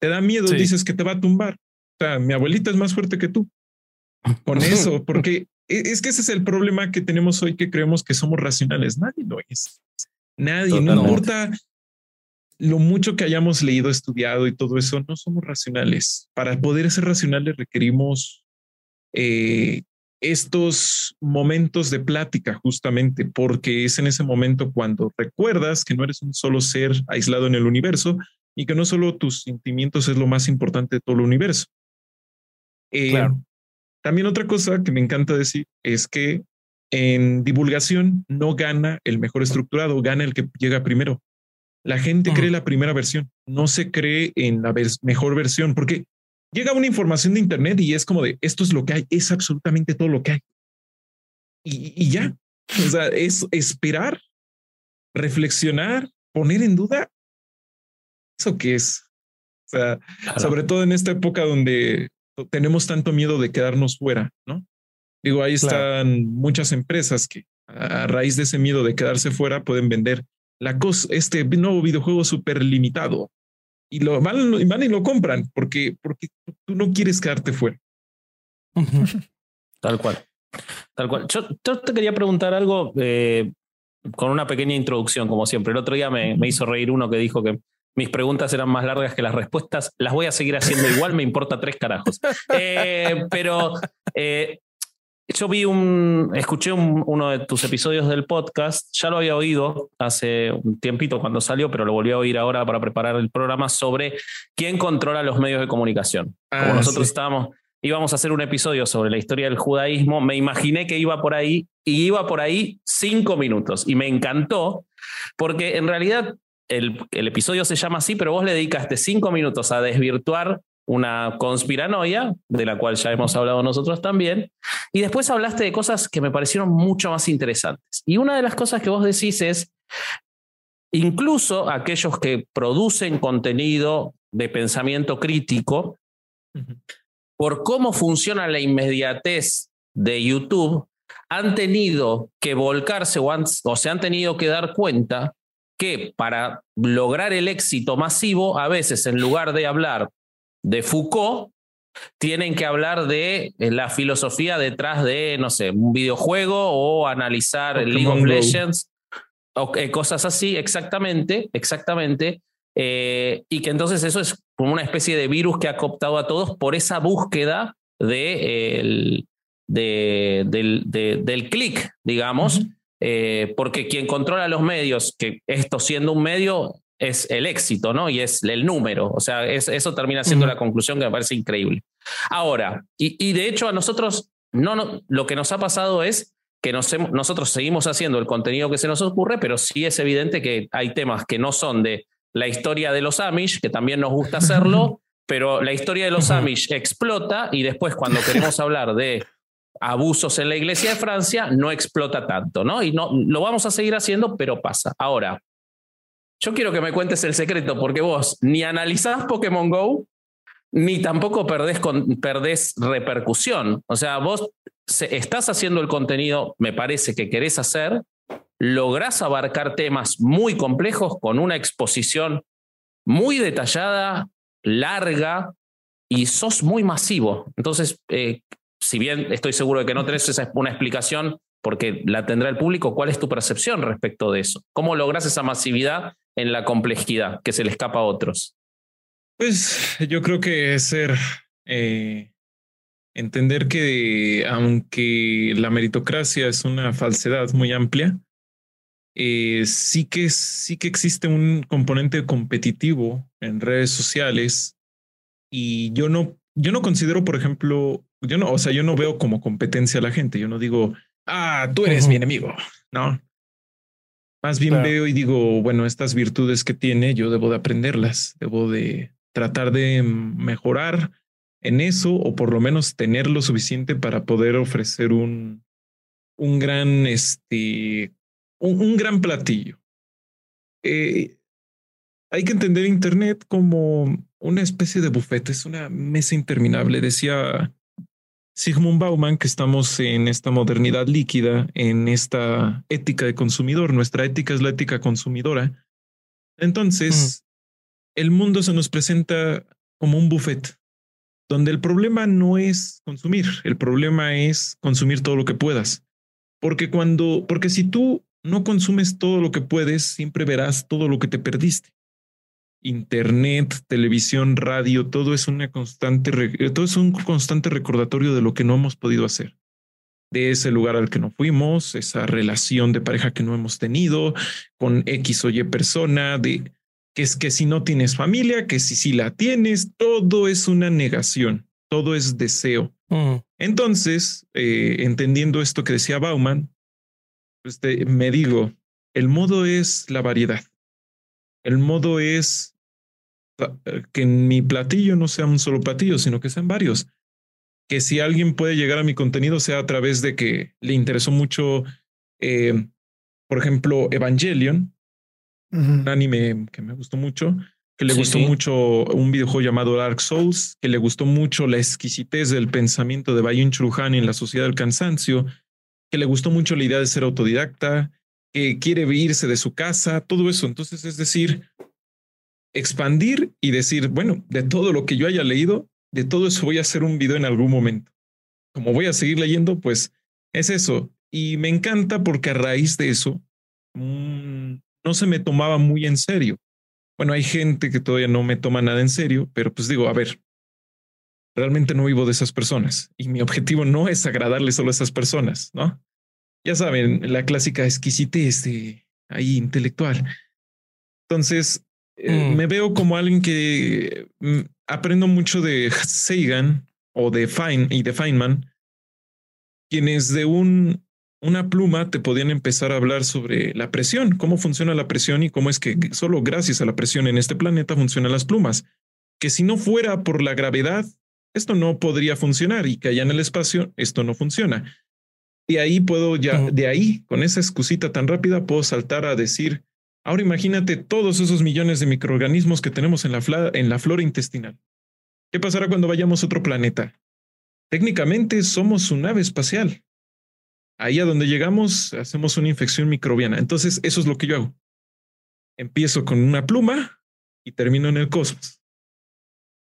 te da miedo, dices que te va a tumbar. O sea, mi abuelita es más fuerte que tú. Con eso, porque e, es que ese es el problema que tenemos hoy que creemos que somos racionales. Nadie lo es. Nadie, no importa lo mucho que hayamos leído, estudiado y todo eso, no somos racionales. Para poder ser racionales requerimos eh, estos momentos de plática justamente, porque es en ese momento cuando recuerdas que no eres un solo ser aislado en el universo y que no solo tus sentimientos es lo más importante de todo el universo. Eh, también otra cosa que me encanta decir es que en divulgación no gana el mejor estructurado, gana el que llega primero. La gente cree la primera versión, no se cree en la mejor versión, porque llega una información de Internet y es como de, esto es lo que hay, es absolutamente todo lo que hay. Y, ya, o sea, es esperar, reflexionar, poner en duda. ¿Eso qué es? O sea, sobre todo en esta época donde tenemos tanto miedo de quedarnos fuera, ¿no? Digo, ahí están muchas empresas que a raíz de ese miedo de quedarse fuera pueden vender la cosa, este nuevo videojuego súper limitado y lo van, van y lo compran porque, porque tú no quieres quedarte fuera. Tal cual. Tal cual. Yo, te quería preguntar algo eh, con una pequeña introducción, como siempre. El otro día me, me, hizo reír uno que dijo que mis preguntas eran más largas que las respuestas. Las voy a seguir haciendo igual, me importa tres carajos. Eh, pero eh, yo vi un, escuché uno de tus episodios del podcast, ya lo había oído hace un tiempito cuando salió, pero lo volví a oír ahora para preparar el programa sobre quién controla los medios de comunicación. Como ah, nosotros estábamos, íbamos a hacer un episodio sobre la historia del judaísmo, me imaginé que iba por ahí y iba por ahí cinco minutos y me encantó porque en realidad el, el episodio se llama así, pero vos le dedicaste cinco minutos a desvirtuar una conspiranoia, de la cual ya hemos hablado nosotros también, y después hablaste de cosas que me parecieron mucho más interesantes. Y una de las cosas que vos decís es, incluso aquellos que producen contenido de pensamiento crítico, por cómo funciona la inmediatez de YouTube, han tenido que volcarse o, se han tenido que dar cuenta que para lograr el éxito masivo, a veces en lugar de hablar de Foucault, tienen que hablar de eh, la filosofía detrás de, no sé, un videojuego o analizar el League of Legends o eh, cosas así, exactamente, exactamente. Eh, y que entonces eso es como una especie de virus que ha cooptado a todos por esa búsqueda de, del, del clic, digamos, porque quien controla los medios, que esto siendo un medio, es el éxito, ¿no? Y es el número. O sea, eso termina siendo la conclusión que me parece increíble. Ahora, y, de hecho a nosotros, no, no, lo que nos ha pasado es que nosotros seguimos haciendo el contenido que se nos ocurre, pero sí es evidente que hay temas que no son de la historia de los Amish, que también nos gusta hacerlo, pero la historia de los Amish explota y después cuando queremos hablar de abusos en la iglesia de Francia, no explota tanto, ¿no? Y no, lo vamos a seguir haciendo, pero pasa. Ahora, yo quiero que me cuentes el secreto, porque vos ni analizás Pokémon Go, ni tampoco perdés, repercusión. O sea, vos estás haciendo el contenido, me parece que querés hacer, lográs abarcar temas muy complejos con una exposición muy detallada, larga y sos muy masivo. Entonces, eh, si bien estoy seguro de que no tenés una explicación porque la tendrá el público, ¿cuál es tu percepción respecto de eso? ¿Cómo logras esa masividad en la complejidad que se le escapa a otros? Pues yo creo que es ser eh, entender que aunque la meritocracia es una falsedad muy amplia, eh, sí que sí que existe un componente competitivo en redes sociales y yo no yo no considero, por ejemplo, yo no, o sea, yo no veo como competencia a la gente. Yo no digo, ah, tú eres mi enemigo. No. Más bien veo y digo, bueno, estas virtudes que tiene, yo debo de aprenderlas, debo de tratar de mejorar en eso o por lo menos tener lo suficiente para poder ofrecer un, un gran, este, un, gran platillo. Eh, hay que entender Internet como una especie de buffet, es una mesa interminable. Decía Sigmund Bauman que estamos en esta modernidad líquida, en esta ética de consumidor. Nuestra ética es la ética consumidora. Entonces, el mundo se nos presenta como un buffet, donde el problema no es consumir, el problema es consumir todo lo que puedas. Porque cuando, porque si tú no consumes todo lo que puedes, siempre verás todo lo que te perdiste. Internet, televisión, radio, todo es una constante, todo es un constante recordatorio de lo que no hemos podido hacer. De ese lugar al que no fuimos, esa relación de pareja que no hemos tenido, con X o Y persona, de que es que si no tienes familia, que si sí la tienes, todo es una negación, todo es deseo. Mm. Entonces, eh, entendiendo esto que decía Bauman, pues me digo, el modo es la variedad. El modo es que en mi platillo no sea un solo platillo, sino que sean varios. Que si alguien puede llegar a mi contenido sea a través de que le interesó mucho, eh, por ejemplo, Evangelion, un anime que me gustó mucho, que le gustó mucho un videojuego llamado Dark Souls, que le gustó mucho la exquisitez del pensamiento de Bayun Churhan en la sociedad del cansancio, que le gustó mucho la idea de ser autodidacta, que quiere irse de su casa, todo eso. Entonces, es decir, expandir y decir, bueno, de todo lo que yo haya leído, de todo eso voy a hacer un video en algún momento. Como voy a seguir leyendo, pues es eso. Y me encanta porque a raíz de eso, no se me tomaba muy en serio. Bueno, hay gente que todavía no me toma nada en serio, pero pues digo, a ver, realmente no vivo de esas personas y mi objetivo no es agradarle solo a esas personas, ¿no? Ya saben, la clásica exquisitez de ahí intelectual. Entonces, eh, mm. me veo como alguien que mm, aprendo mucho de Sagan o de Fein y de Feynman, quienes de un una pluma te podían empezar a hablar sobre la presión, cómo funciona la presión y cómo es que solo gracias a la presión en este planeta funcionan las plumas. Que si no fuera por la gravedad, esto no podría funcionar y que allá en el espacio esto no funciona. Y ahí puedo ya, de ahí, con esa excusita tan rápida, puedo saltar a decir, ahora imagínate todos esos millones de microorganismos que tenemos en la, en la flora intestinal. ¿Qué pasará cuando vayamos a otro planeta? Técnicamente somos un nave espacial ahí a donde llegamos hacemos una infección microbiana. Entonces, eso es lo que yo hago. Empiezo con una pluma y termino en el cosmos.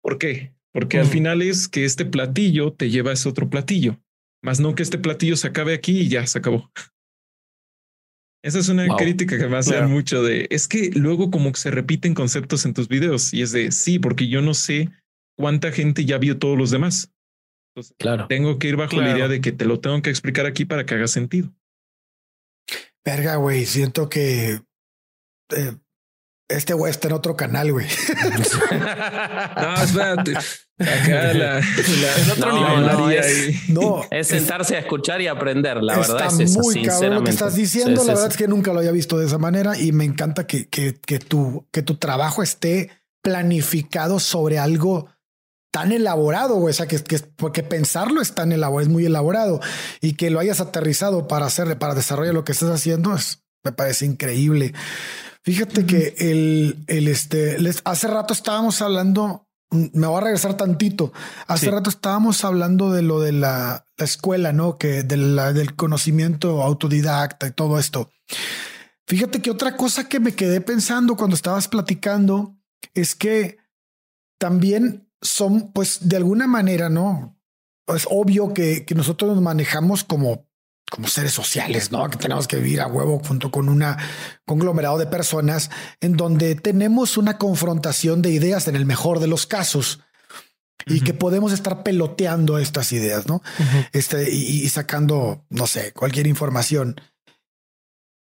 ¿Por qué? Porque al final es que este platillo te lleva a ese otro platillo, más no que este platillo se acabe aquí y ya se acabó. Esa es una crítica que me hace mucho de, es que luego como que se repiten conceptos en tus videos y es de, sí, porque yo no sé cuánta gente ya vio todos los demás claro. tengo que ir bajo la idea de que te lo tengo que explicar aquí para que haga sentido. Verga, güey, siento que eh, este güey está en otro canal, güey. no, espérate. Acá la, en otro nivel. No, es, sentarse a escuchar y aprender. La verdad es esa, muy cabrón lo que estás diciendo. la verdad es que nunca lo había visto de esa manera y me encanta que, que, que, tu, que tu trabajo esté planificado sobre algo tan elaborado, güey. O sea, que, que, porque pensarlo es tan elaborado, es muy elaborado y que lo hayas aterrizado para hacer, para desarrollar lo que estás haciendo, es, me parece increíble. Fíjate que el, el este, les, hace rato estábamos hablando, mm, me voy a regresar tantito. Hace rato estábamos hablando de lo de la, la escuela, no? Que de la, del conocimiento autodidacta y todo esto. Fíjate que otra cosa que me quedé pensando cuando estabas platicando es que también son, pues, de alguna manera, ¿no? Es obvio que, que nosotros nos manejamos como, como seres sociales, ¿no? Que tenemos que vivir a huevo junto con un conglomerado de personas en donde tenemos una confrontación de ideas en el mejor de los casos y que podemos estar peloteando estas ideas, ¿no? Este y, sacando, no sé, cualquier información.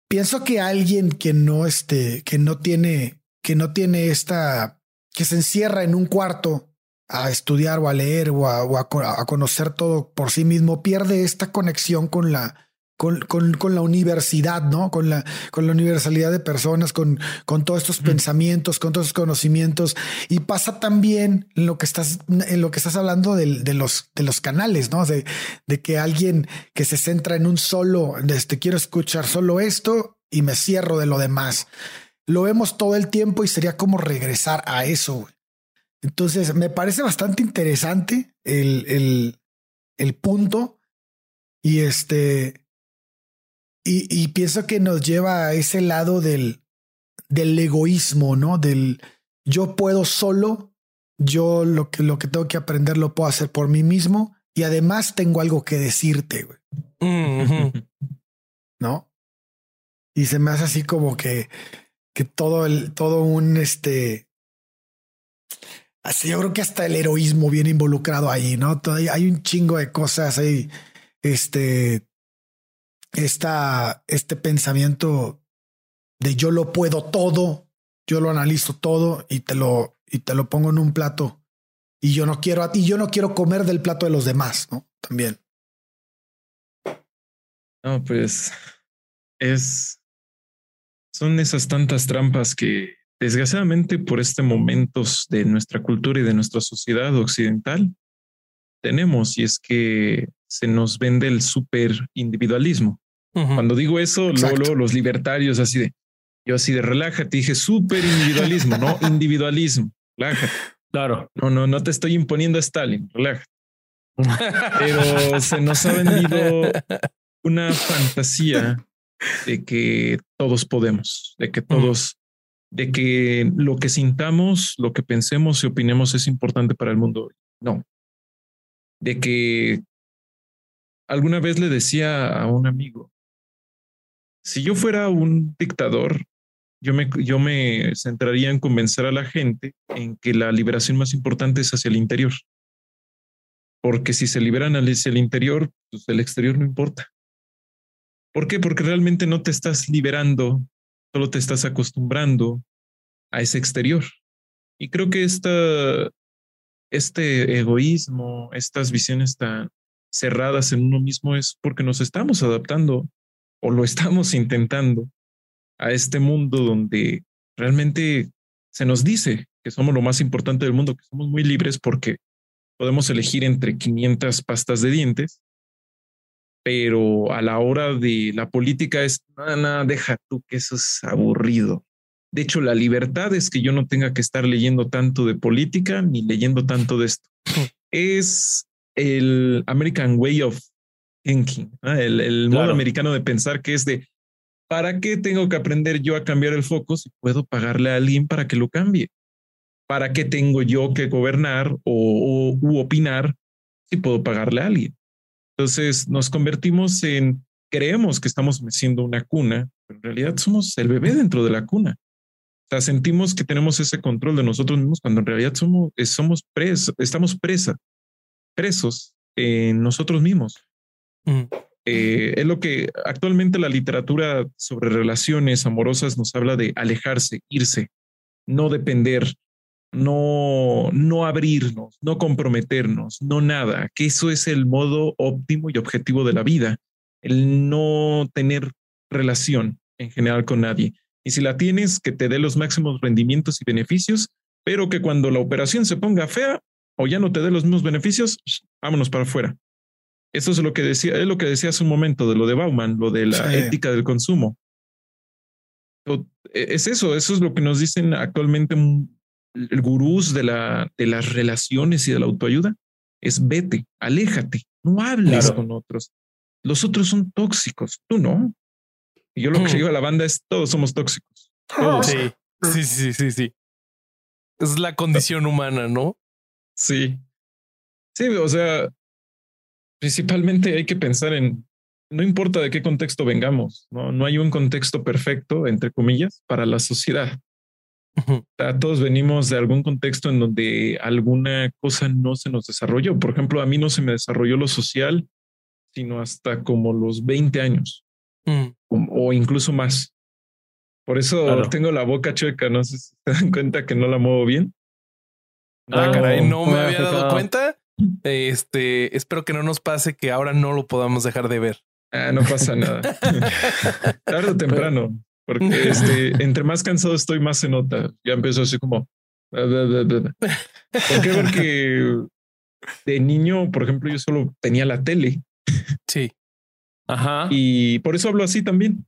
Pienso que alguien que no este, que no tiene, que no tiene esta, que se encierra en un cuarto a estudiar o a leer o a conocer todo por sí mismo, pierde esta conexión con la, con, con, con, la universidad, ¿no? Con la, con la universalidad de personas, con, con todos estos pensamientos, con todos estos conocimientos. Y pasa también en lo que estás, en lo que estás hablando de, de los, de los canales, ¿no? De, de, que alguien que se centra en un solo, este, quiero escuchar solo esto y me cierro de lo demás. Lo vemos todo el tiempo y sería como regresar a eso. Entonces, me parece bastante interesante el, el, el punto. Y este, y, pienso que nos lleva a ese lado del, del egoísmo, ¿no? Del yo puedo solo, yo lo que, lo que tengo que aprender lo puedo hacer por mí mismo y además tengo algo que decirte, güey. ¿No? Y se me hace así como que, que todo el, todo un este. Así yo creo que hasta el heroísmo viene involucrado ahí, ¿no? Todavía hay un chingo de cosas ahí. Este esta, este pensamiento de yo lo puedo todo, yo lo analizo todo y te lo, y te lo pongo en un plato y yo no quiero, y yo no quiero comer del plato de los demás, ¿no? También. No, pues es, son esas tantas trampas que desgraciadamente por este momentos de nuestra cultura y de nuestra sociedad occidental tenemos y es que se nos vende el super individualismo. Cuando digo eso, luego, los libertarios así de, yo así de relájate, dije súper individualismo, no individualismo, relájate. Claro. No, no, no te estoy imponiendo a Stalin, relájate. Pero se nos ha vendido una fantasía de que todos podemos, de que todos, de que lo que sintamos, lo que pensemos y opinemos es importante para el mundo. No. De que alguna vez le decía a un amigo, si yo fuera un dictador, yo me, yo me centraría en convencer a la gente en que la liberación más importante es hacia el interior. Porque si se liberan hacia el interior, pues el exterior no importa. ¿Por qué? Porque realmente no te estás liberando, solo te estás acostumbrando a ese exterior. Y creo que esta, este egoísmo, estas visiones tan cerradas en uno mismo es porque nos estamos adaptando o lo estamos intentando a este mundo donde realmente se nos dice que somos lo más importante del mundo, que somos muy libres porque podemos elegir entre 500 pastas de dientes, pero a la hora de la política es, nada, deja tú que eso es aburrido. De hecho, la libertad es que yo no tenga que estar leyendo tanto de política ni leyendo tanto de esto. Es el American Way of el, modo americano de pensar que es de, ¿para qué tengo que aprender yo a cambiar el foco si puedo pagarle a alguien para que lo cambie? ¿Para qué tengo yo que gobernar o, opinar si puedo pagarle a alguien? Entonces nos convertimos en, creemos que estamos meciendo una cuna, pero en realidad somos el bebé dentro de la cuna. O sea, sentimos que tenemos ese control de nosotros mismos cuando en realidad somos, somos presos, estamos presa, presos en nosotros mismos. Eh, es lo que actualmente la literatura sobre relaciones amorosas nos habla de alejarse, irse, no depender, no, no abrirnos, no comprometernos, no nada, que eso es el modo óptimo y objetivo de la vida, el no tener relación en general con nadie. Y si la tienes, que te dé los máximos rendimientos y beneficios, pero que cuando la operación se ponga fea o ya no te dé los mismos beneficios, vámonos para afuera. Eso es lo que decía, es lo que decía hace un momento de lo de Bauman, lo de la ética del consumo. E, es eso, eso es lo que nos dicen actualmente gurús de, la, de las relaciones y de la autoayuda. Es vete, aléjate, no hables con otros. Los otros son tóxicos, tú no. Y yo lo que mm. digo a la banda es todos somos tóxicos. Sí, sí, sí, sí, sí. Es la condición humana, ¿no? Sí. Sí, o sea, principalmente hay que pensar en, no importa de qué contexto vengamos, no, no hay un contexto perfecto, entre comillas, para la sociedad. Todos venimos de algún contexto en donde alguna cosa no se nos desarrolló. Por ejemplo, a mí no se me desarrolló lo social, sino hasta como los 20 años mm. o, incluso más. Por eso tengo la boca chueca. No sé si se dan cuenta que no la muevo bien. Ah, caray, no me había dado cuenta. Este, espero que no nos pase que ahora no lo podamos dejar de ver. Ah, no pasa nada. Tarde o temprano. Porque este, entre más cansado estoy, más se nota. Ya empezó así como. ¿Por qué? Porque de niño, por ejemplo, yo solo tenía la tele. Sí. Ajá. Y por eso hablo así también.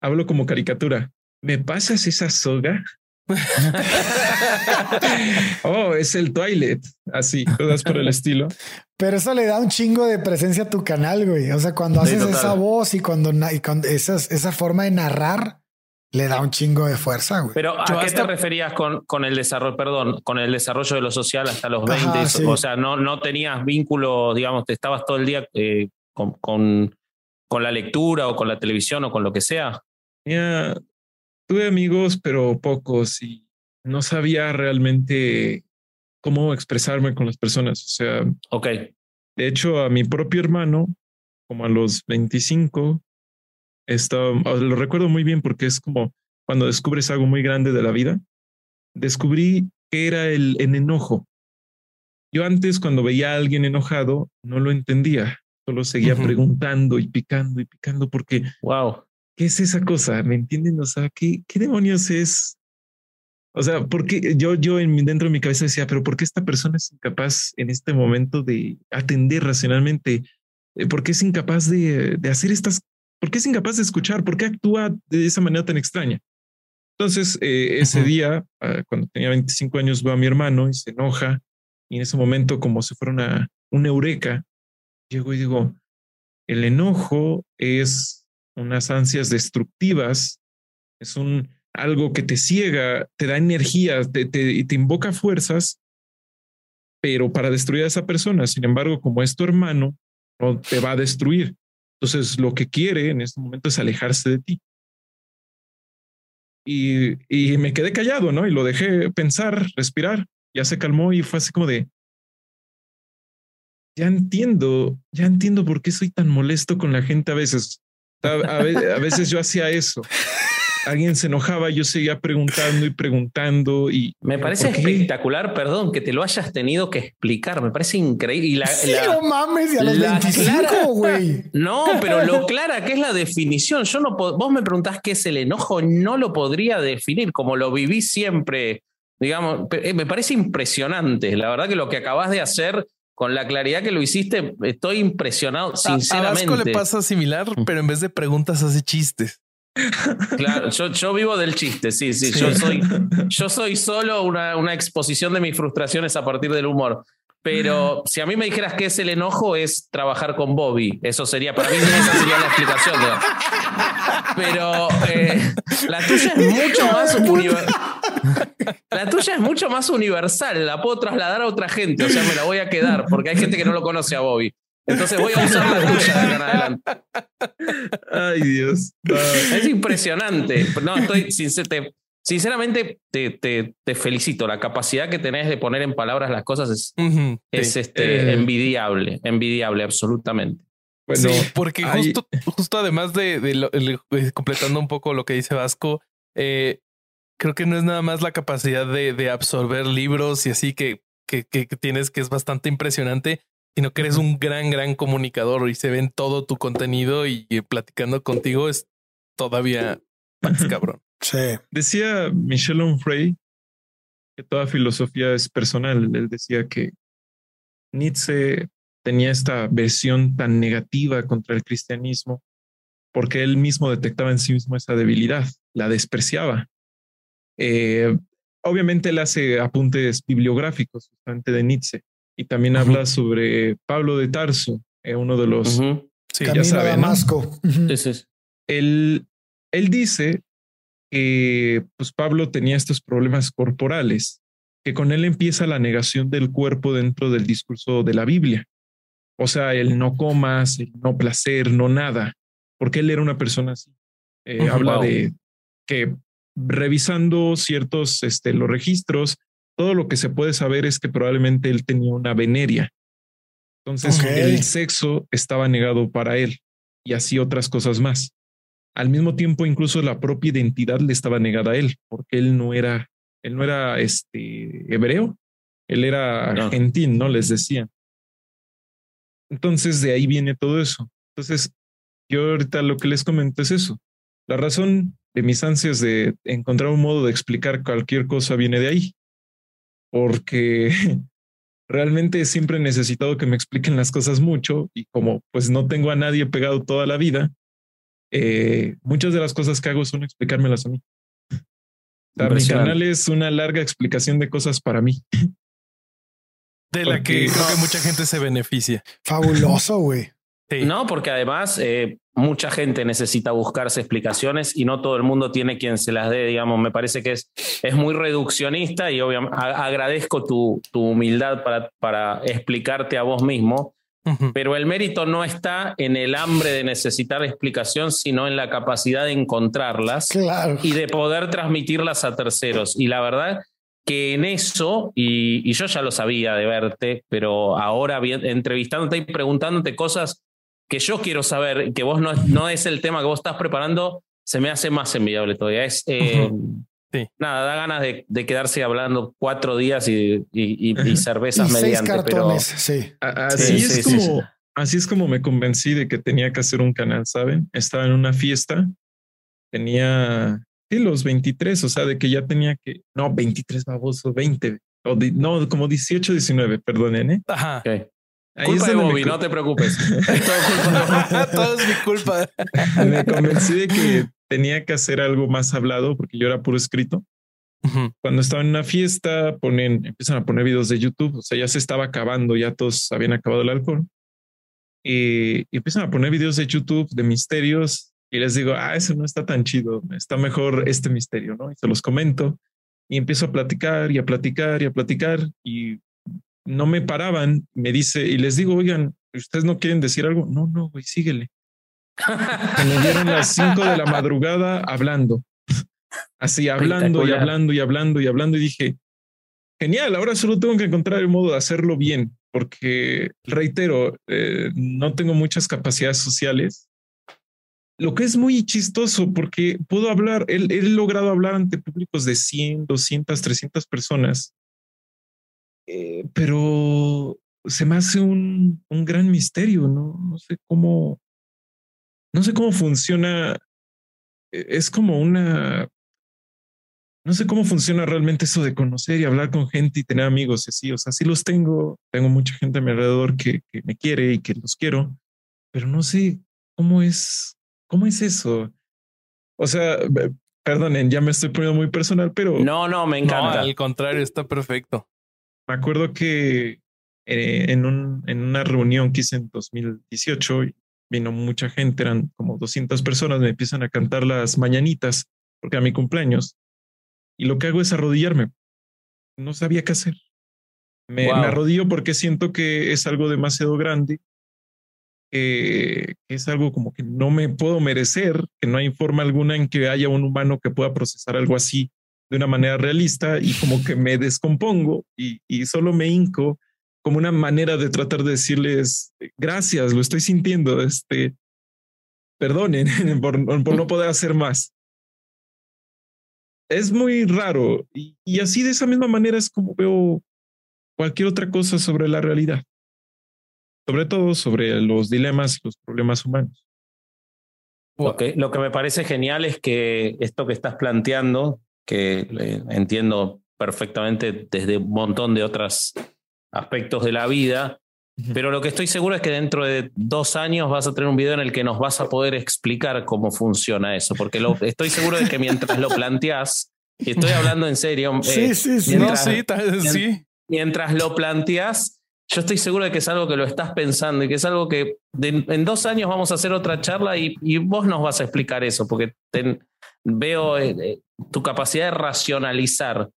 Hablo como caricatura. ¿Me pasas esa soga? oh, es el toilet. Así, todas por el estilo. Pero eso le da un chingo de presencia a tu canal, güey. O sea, cuando haces esa voz y cuando, y cuando esa forma de narrar, le da un chingo de fuerza, güey. Pero ¿a qué te referías con, con el desarrollo, perdón, con el desarrollo de lo social hasta los 20? O sea, no, no tenías vínculo, digamos, te estabas todo el día eh, con, con, con, la lectura o con la televisión o con lo que sea. tuve amigos, pero pocos y no sabía realmente cómo expresarme con las personas. O sea, ok. De hecho, a mi propio hermano, como a los 25, esto, lo recuerdo muy bien porque es como cuando descubres algo muy grande de la vida. Descubrí que era el, enojo. Yo antes cuando veía a alguien enojado no lo entendía, solo seguía preguntando y picando y picando porque, wow, ¿qué es esa cosa? ¿Me entienden? O sea, ¿qué, qué demonios es? O sea, porque yo, yo en, dentro de mi cabeza decía, pero ¿por qué esta persona es incapaz en este momento de atender racionalmente? Eh, ¿Por qué es incapaz de, de hacer estas ¿Por qué es incapaz de escuchar? ¿Por qué actúa de esa manera tan extraña? Entonces, eh, ese día, ah, cuando tenía 25 años, veo a mi hermano y se enoja. Y en ese momento, como si fuera una, una eureka, llego y digo, el enojo es unas ansias destructivas, es un algo que te ciega, te da energía, te, te, te invoca fuerzas, pero para destruir a esa persona. Sin embargo, como es tu hermano, no te va a destruir. Entonces, lo que quiere en este momento es alejarse de ti. Y, y me quedé callado, ¿no? Y lo dejé pensar, respirar. Ya se calmó y fue así como de, ya entiendo, ya entiendo por qué soy tan molesto con la gente a veces. a veces yo hacía eso alguien se enojaba, yo seguía preguntando y preguntando y... Me parece espectacular, perdón, que te lo hayas tenido que explicar, me parece increíble. Y sí, no mames, y a los 25, güey. No, pero lo clara que es la definición, yo no vos me preguntás qué es el enojo, no lo podría definir, como lo viví siempre, digamos, eh, me parece impresionante, la verdad que lo que acabas de hacer con la claridad que lo hiciste, estoy impresionado, sinceramente. A le pasa similar, pero en vez de preguntas hace chistes. Claro, yo, vivo del chiste, sí, sí, Yo, soy, yo soy solo una, una, exposición de mis frustraciones a partir del humor. Pero si a mí me dijeras que es el enojo, es trabajar con Bobby. Eso sería, para mí, esa sería la explicación. Pero eh, la tuya es mucho más universal. La tuya es mucho más universal. La puedo trasladar a otra gente. O sea, me la voy a quedar porque hay gente que no lo conoce a Bobby. Entonces voy a usar la tuya de en adelante. Ay, Dios. Es impresionante. No, estoy sinceramente te, te, te, felicito. La capacidad que tenés de poner en palabras las cosas es, es este, eh. envidiable, envidiable, absolutamente. sí, porque justo, justo además de, completando un poco lo que dice Vasco, eh, creo que no es nada más la capacidad de, de absorber libros y así que, que, que, tienes, que es bastante impresionante, sino que eres un gran, gran comunicador y se ven todo tu contenido y, platicando contigo es todavía más cabrón. Sí. Decía Michel Onfray que toda filosofía es personal. Él decía que Nietzsche tenía esta versión tan negativa contra el cristianismo porque él mismo detectaba en sí mismo esa debilidad, la despreciaba. Eh, obviamente él hace apuntes bibliográficos justamente de Nietzsche y también habla sobre Pablo de Tarso, eh, uno de los... Sí, ya sabe, Damasco. él, él dice que pues Pablo tenía estos problemas corporales que con él empieza la negación del cuerpo dentro del discurso de la Biblia. O sea, el no comas, el no placer, no nada, porque él era una persona así. Eh, habla de que revisando ciertos, este, los registros, todo lo que se puede saber es que probablemente él tenía una veneria. Entonces el sexo estaba negado para él y así otras cosas más. Al mismo tiempo, incluso la propia identidad le estaba negada a él, porque él no era, él no era este hebreo, él era argentino, ¿no? Les decía. Entonces de ahí viene todo eso. Entonces, yo ahorita lo que les comento es eso. La razón de mis ansias de encontrar un modo de explicar cualquier cosa viene de ahí porque realmente siempre he necesitado que me expliquen las cosas mucho y como pues no tengo a nadie pegado toda la vida, eh, muchas de las cosas que hago son explicármelas a mí. mi canal es una larga explicación de cosas para mí. De la que creo que mucha gente se beneficia. Fabuloso, güey. No, porque además eh, mucha gente necesita buscarse explicaciones y no todo el mundo tiene quien se las dé, digamos. Me parece que es, es muy reduccionista y obviamente agradezco tu, tu humildad para, para explicarte a vos mismo, pero el mérito no está en el hambre de necesitar explicación, sino en la capacidad de encontrarlas y de poder transmitirlas a terceros. Y la verdad que en eso, y, y yo ya lo sabía de verte, pero ahora entrevistándote y preguntándote cosas que yo quiero saber, que vos no, no es el tema que vos estás preparando, se me hace más envidiable todavía. Es, eh, Nada, da ganas de, de, quedarse hablando cuatro días y, y, cervezas mediante. pero... sí. Así, es como, así es como me convencí de que tenía que hacer un canal, ¿saben? Estaba en una fiesta, tenía sí, los 23, o sea, de que ya tenía que, no, 23 baboso, 20, o no, como 18, 19, perdonen, ¿eh? Ajá. Culpa de Bobby, no te preocupes. todo, es mi culpa. me convencí de que tenía que hacer algo más hablado porque yo era puro escrito. Cuando estaba en una fiesta, ponen, empiezan a poner videos de YouTube. O sea, ya se estaba acabando, ya todos habían acabado el alcohol. Y, empiezan a poner videos de YouTube de misterios. Y les digo, ah, eso no está tan chido. Está mejor este misterio, ¿no? Y se los comento. Y empiezo a platicar y a platicar y a platicar. Y no me paraban, me dice, y les digo, oigan, ¿ustedes no quieren decir algo? No, no, güey, síguele. me dieron las cinco de la madrugada hablando, así hablando y hablando y hablando y hablando y dije, genial, ahora solo tengo que encontrar el modo de hacerlo bien, porque reitero, eh, no tengo muchas capacidades sociales. Lo que es muy chistoso porque puedo hablar, he, he logrado hablar ante públicos de 100, 200, 300 personas eh, pero se me hace un, un gran misterio, ¿no? No sé cómo, no sé cómo funciona. E, es como una, no sé cómo funciona realmente eso de conocer y hablar con gente y tener amigos así. O sea, sí los tengo, tengo mucha gente a mi alrededor que, que me quiere y que los quiero, pero no sé cómo es, cómo es eso. O sea, perdonen, ya me estoy poniendo muy personal, pero... No, no, me encanta. al contrario, está perfecto me acuerdo que eh, en, un, en una reunión que hice en 2018, vino mucha gente, eran como 200 personas, me empiezan a cantar las mañanitas, porque a mi cumpleaños. Y lo que hago es arrodillarme. No sabía qué hacer. Me, arrodillo porque siento que es algo demasiado grande, que es algo como que no me puedo merecer, que no hay forma alguna en que haya un humano que pueda procesar algo así de una manera realista y como que me descompongo y, y solo me hinco como una manera de tratar de decirles gracias, lo estoy sintiendo, este, perdonen por, no poder hacer más. Es muy raro y, y, así de esa misma manera es como veo cualquier otra cosa sobre la realidad, sobre todo sobre los dilemas, los problemas humanos. Lo lo que me parece genial es que esto que estás planteando que eh, entiendo perfectamente desde un montón de otros aspectos de la vida, pero lo que estoy seguro es que dentro de dos años vas a tener un video en el que nos vas a poder explicar cómo funciona eso, porque lo, estoy seguro de que mientras lo planteas, y estoy hablando en serio, sí, sí, sí, mientras, sí, sí. mientras lo planteas, yo estoy seguro de que es algo que lo estás pensando y que es algo que en dos años vamos a hacer otra charla y, y vos nos vas a explicar eso, porque ten, veo eh, eh, tu capacidad de racionalizar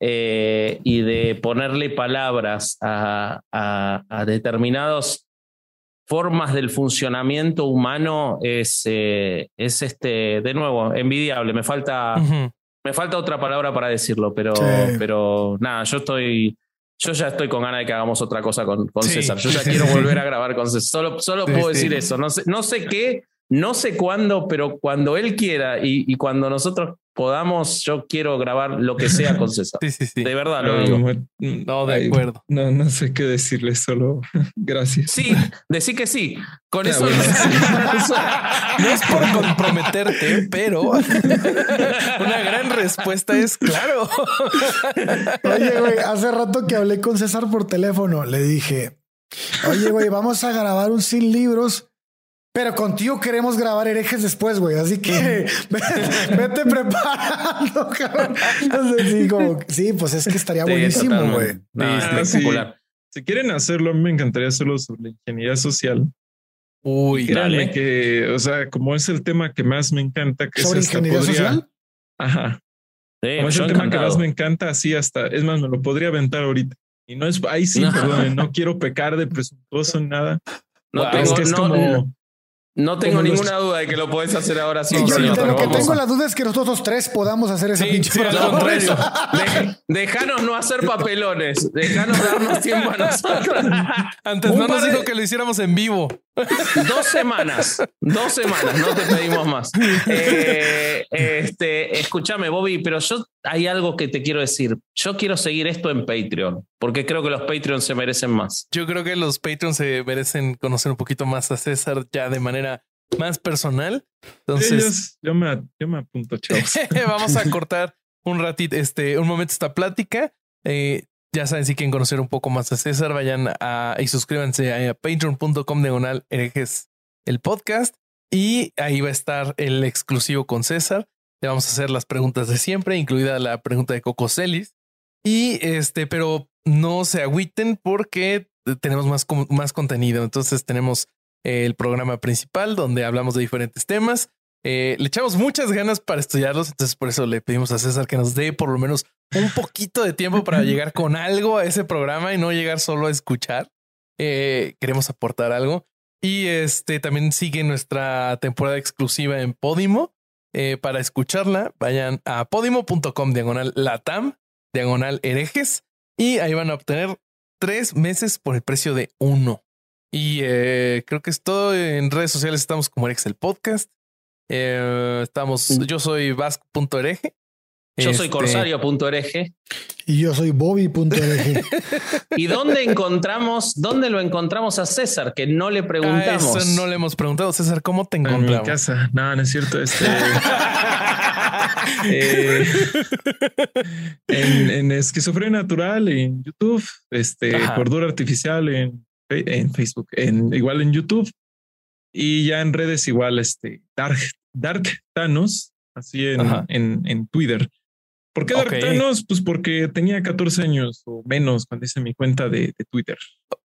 eh, y de ponerle palabras a, a, determinadas formas del funcionamiento humano es, eh, es este, de nuevo, envidiable. Me falta, me falta otra palabra para decirlo, pero, pero nada, yo estoy yo ya estoy con ganas de que hagamos otra cosa con, con César. Yo ya quiero volver a grabar con César. Solo, solo puedo decir eso. No sé, no sé qué, no sé cuándo, pero cuando él quiera y, y, cuando nosotros podamos, yo quiero grabar lo que sea con César. Sí, sí, sí. De verdad lo digo. No, de acuerdo. No, no sé qué decirle, solo gracias. Sí, decir que sí. Con eso no es por comprometerte, pero una gran respuesta es claro. Oye, güey, hace rato que hablé con César por teléfono, le dije, oye, güey, vamos a grabar un sin libros pero contigo queremos grabar herejes después, güey. Así que vete preparando, cabrón. sí, sí, pues es que estaría buenísimo, güey. espectacular. Si, quieren hacerlo, me encantaría hacerlo sobre la ingeniería social. Uy, dale. que, o sea, como es el tema que más me encanta, que ¿Sobre ingeniería social? Ajá. como es el tema que más me encanta, así hasta, es más, me lo podría aventar ahorita. Y no es, ahí sí, perdón, no quiero pecar de presuntuoso en nada. No, tengo, es que es como no tengo ninguna duda de que lo puedes hacer ahora sí. Yo, lo que tengo la duda es que nosotros tres podamos hacer esa pinche sí, Dejanos no hacer papelones. Dejanos darnos tiempo a nosotros. Antes no nos dijo que lo hiciéramos en vivo. Dos semanas. Dos semanas. No te pedimos más. Eh, este, escúchame, Bobby, pero yo hay algo que te quiero decir. Yo quiero seguir esto en Patreon, porque creo que los Patreons se merecen más. Yo creo que los Patreons se merecen conocer un poquito más a César ya de manera más personal. Entonces, yo, me, yo me apunto, chavos. Vamos a cortar un ratito, este, un momento esta plática. Eh, ya saben, si quieren conocer un poco más a César, vayan a y suscríbanse a, patreon.com diagonal herejes el podcast y ahí va a estar el exclusivo con César. Le vamos a hacer las preguntas de siempre, incluida la pregunta de Coco Celis. Y este, pero no se agüiten porque tenemos más, más contenido. Entonces tenemos el programa principal donde hablamos de diferentes temas. Eh, le echamos muchas ganas para estudiarlos, entonces por eso le pedimos a César que nos dé por lo menos un poquito de tiempo para llegar con algo a ese programa y no llegar solo a escuchar. Eh, queremos aportar algo. Y este también sigue nuestra temporada exclusiva en Podimo. Eh, para escucharla, vayan a podimo.com diagonal latam, diagonal herejes, y ahí van a obtener tres meses por el precio de uno. Y eh, creo que es todo. En redes sociales estamos como Erex el podcast. estamos, yo soy vasco.hereje yo soy este, corsario.ereje. Y yo soy Bobby.ereje. ¿Y dónde encontramos, dónde lo encontramos a César? Que no le preguntamos. eso no le hemos preguntado. César, ¿cómo te encontramos? En mi casa. No, no es cierto. Este, eh, en, Esquizofrenia Natural, en YouTube, este, Cordura Artificial en, en Facebook, en, igual en YouTube. Y ya en redes igual, este, Dark, Dark Thanos, así en, en, en Twitter. ¿Por qué okay. Pues porque tenía 14 años o menos cuando hice mi cuenta de, Twitter.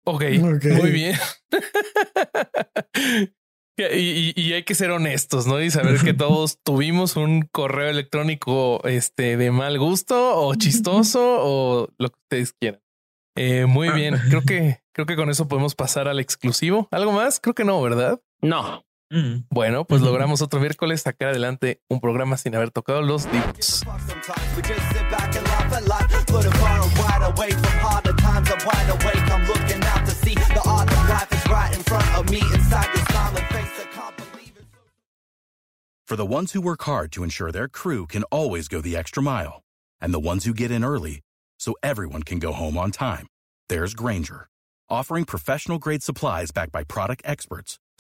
Ok, muy bien. y, hay que ser honestos, ¿no? Y saber que todos tuvimos un correo electrónico este, de mal gusto o chistoso o lo que ustedes quieran. Eh, muy ah. bien, creo que, creo que con eso podemos pasar al exclusivo. ¿Algo más? Creo que no, ¿verdad? No. Mm. Bueno, pues logramos otro miércoles sacar adelante un programa sin haber tocado los libros. For the ones who work hard to ensure their crew can always go the extra mile, and the ones who get in early so everyone can go home on time, there's Granger, offering professional grade supplies backed by product experts